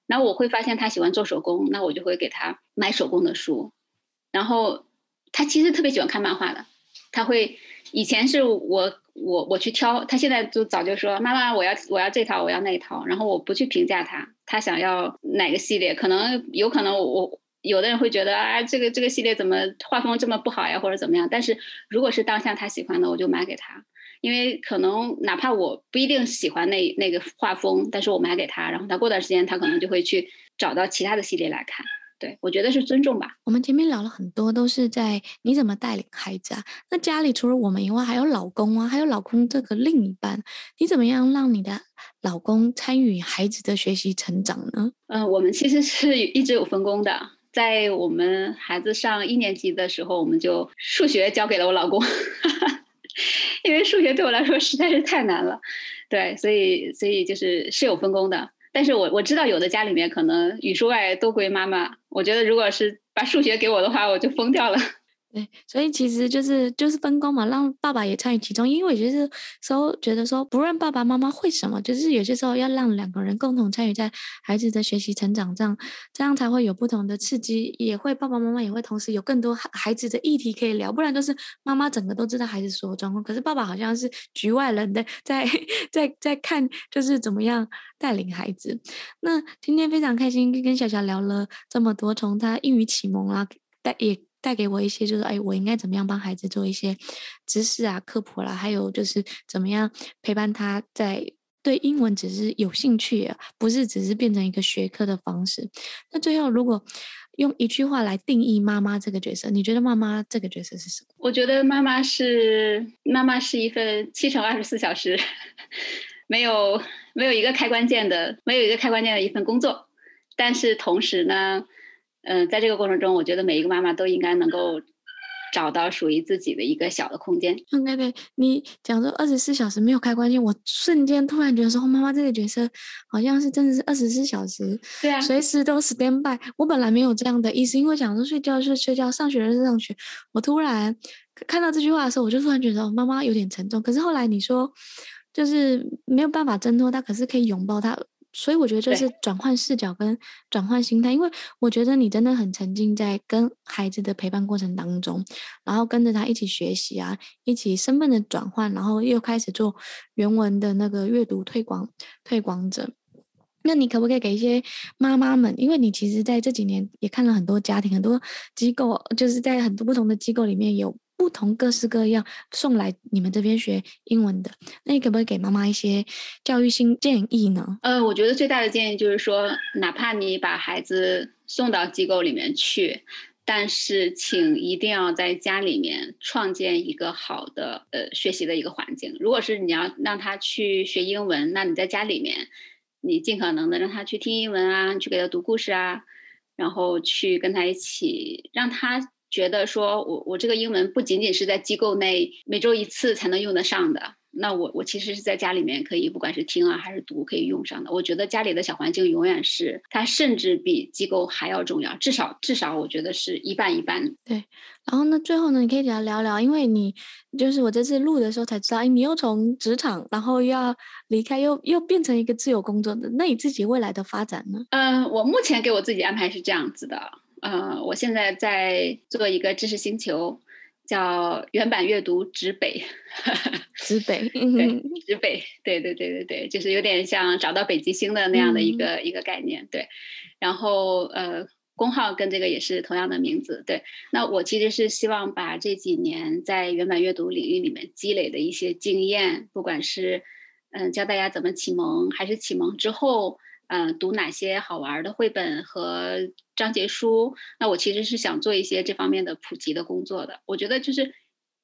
那我会发现他喜欢做手工，那我就会给他买手工的书。然后他其实特别喜欢看漫画的，他会以前是我我我去挑，他现在就早就说妈妈我要我要这套我要那一套，然后我不去评价他，他想要哪个系列，可能有可能我，有的人会觉得啊这个这个系列怎么画风这么不好呀或者怎么样，但是如果是当下他喜欢的，我就买给他。因为可能哪怕我不一定喜欢那那个画风，但是我买给他，然后他过段时间他可能就会去找到其他的系列来看。对，我觉得是尊重吧。我们前面聊了很多，都是在你怎么带领孩子啊？那家里除了我们以外，还有老公啊，还有老公这个另一半，你怎么样让你的老公参与孩子的学习成长呢？嗯、呃，我们其实是一直有分工的。在我们孩子上一年级的时候，我们就数学交给了我老公。(laughs) 因为数学对我来说实在是太难了，对，所以所以就是是有分工的。但是我我知道有的家里面可能语数外都归妈妈，我觉得如果是把数学给我的话，我就疯掉了。对，所以其实就是就是分工嘛，让爸爸也参与其中。因为有些时候觉得说，不论爸爸妈妈会什么，就是有些时候要让两个人共同参与在孩子的学习成长上，这样才会有不同的刺激，也会爸爸妈妈也会同时有更多孩子的议题可以聊。不然就是妈妈整个都知道孩子所有状况，可是爸爸好像是局外人的，在在在看就是怎么样带领孩子。那今天非常开心跟小小聊了这么多，从他英语启蒙啊，带也。带给我一些，就是哎，我应该怎么样帮孩子做一些知识啊、科普啦，还有就是怎么样陪伴他在对英文只是有兴趣，不是只是变成一个学科的方式。那最后，如果用一句话来定义妈妈这个角色，你觉得妈妈这个角色是什么？我觉得妈妈是妈妈是一份七乘二十四小时，没有没有一个开关键的，没有一个开关键的一份工作，但是同时呢。嗯，在这个过程中，我觉得每一个妈妈都应该能够找到属于自己的一个小的空间。对对对，你讲说二十四小时没有开关机，我瞬间突然觉得说，妈妈这个角色好像是真的是二十四小时，对啊，随时都 stand by。我本来没有这样的意思，因为讲说睡觉是睡觉，上学是上学。我突然看到这句话的时候，我就突然觉得妈妈有点沉重。可是后来你说，就是没有办法挣脱她，可是可以拥抱她。所以我觉得这是转换视角跟转换心态，因为我觉得你真的很沉浸在跟孩子的陪伴过程当中，然后跟着他一起学习啊，一起身份的转换，然后又开始做原文的那个阅读推广推广者。那你可不可以给一些妈妈们，因为你其实在这几年也看了很多家庭、很多机构，就是在很多不同的机构里面有。不同各式各样送来你们这边学英文的，那你可不可以给妈妈一些教育性建议呢？呃，我觉得最大的建议就是说，哪怕你把孩子送到机构里面去，但是请一定要在家里面创建一个好的呃学习的一个环境。如果是你要让他去学英文，那你在家里面，你尽可能的让他去听英文啊，去给他读故事啊，然后去跟他一起让他。觉得说我我这个英文不仅仅是在机构内每周一次才能用得上的，那我我其实是在家里面可以不管是听啊还是读可以用上的。我觉得家里的小环境永远是它甚至比机构还要重要，至少至少我觉得是一半一半。对，然后呢，最后呢，你可以聊聊聊，因为你就是我这次录的时候才知道，哎，你又从职场然后又要离开，又又变成一个自由工作的，那你自己未来的发展呢？嗯、呃，我目前给我自己安排是这样子的。呃，我现在在做一个知识星球，叫原版阅读指北，(laughs) 指北，对，指北，对对对对对，就是有点像找到北极星的那样的一个、嗯、一个概念，对。然后呃，公号跟这个也是同样的名字，对。那我其实是希望把这几年在原版阅读领域里面积累的一些经验，不管是嗯、呃、教大家怎么启蒙，还是启蒙之后。嗯、读哪些好玩的绘本和章节书？那我其实是想做一些这方面的普及的工作的。我觉得就是，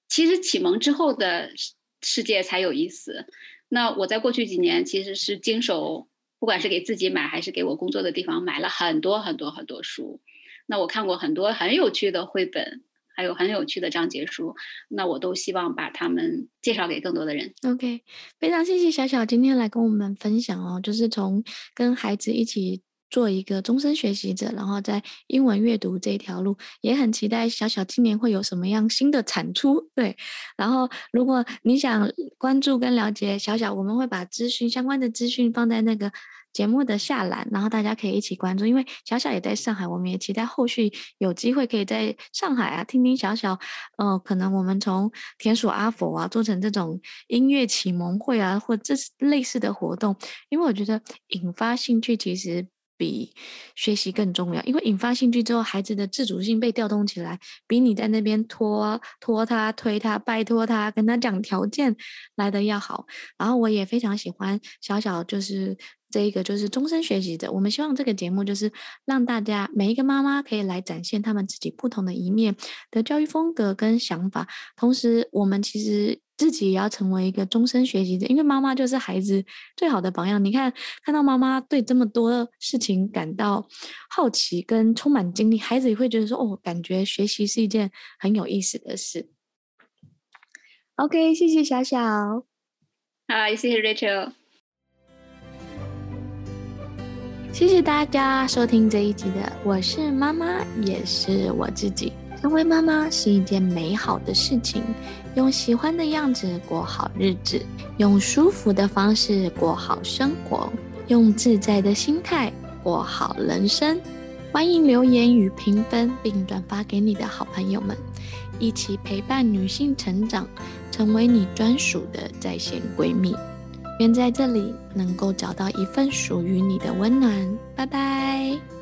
其实启蒙之后的世世界才有意思。那我在过去几年其实是经手，不管是给自己买还是给我工作的地方买了很多很多很多书。那我看过很多很有趣的绘本。还有很有趣的章节书，那我都希望把他们介绍给更多的人。OK，非常谢谢小小今天来跟我们分享哦，就是从跟孩子一起做一个终身学习者，然后在英文阅读这条路，也很期待小小今年会有什么样新的产出。对，然后如果你想关注跟了解小小，我们会把资讯相关的资讯放在那个节目的下栏，然后大家可以一起关注。因为小小也在上海，我们也期待后续有机会可以在上海啊，听听小小，呃，可能我们从田鼠阿佛啊做成这种音乐启蒙会啊，或这类似的活动，因为我觉得引发兴趣其实。比学习更重要，因为引发兴趣之后，孩子的自主性被调动起来，比你在那边拖拖他、推他、拜托他、跟他讲条件来的要好。然后我也非常喜欢小小，就是这一个就是终身学习者。我们希望这个节目就是让大家每一个妈妈可以来展现他们自己不同的一面的教育风格跟想法。同时，我们其实。自己也要成为一个终身学习者，因为妈妈就是孩子最好的榜样。你看，看到妈妈对这么多事情感到好奇跟充满精力，孩子也会觉得说：“哦，感觉学习是一件很有意思的事。” OK，谢谢小小，好，谢谢 Rachel，谢谢大家收听这一集的《我是妈妈，也是我自己》。成为妈妈是一件美好的事情，用喜欢的样子过好日子，用舒服的方式过好生活，用自在的心态过好人生。欢迎留言与评分，并转发给你的好朋友们，一起陪伴女性成长，成为你专属的在线闺蜜。愿在这里能够找到一份属于你的温暖。拜拜。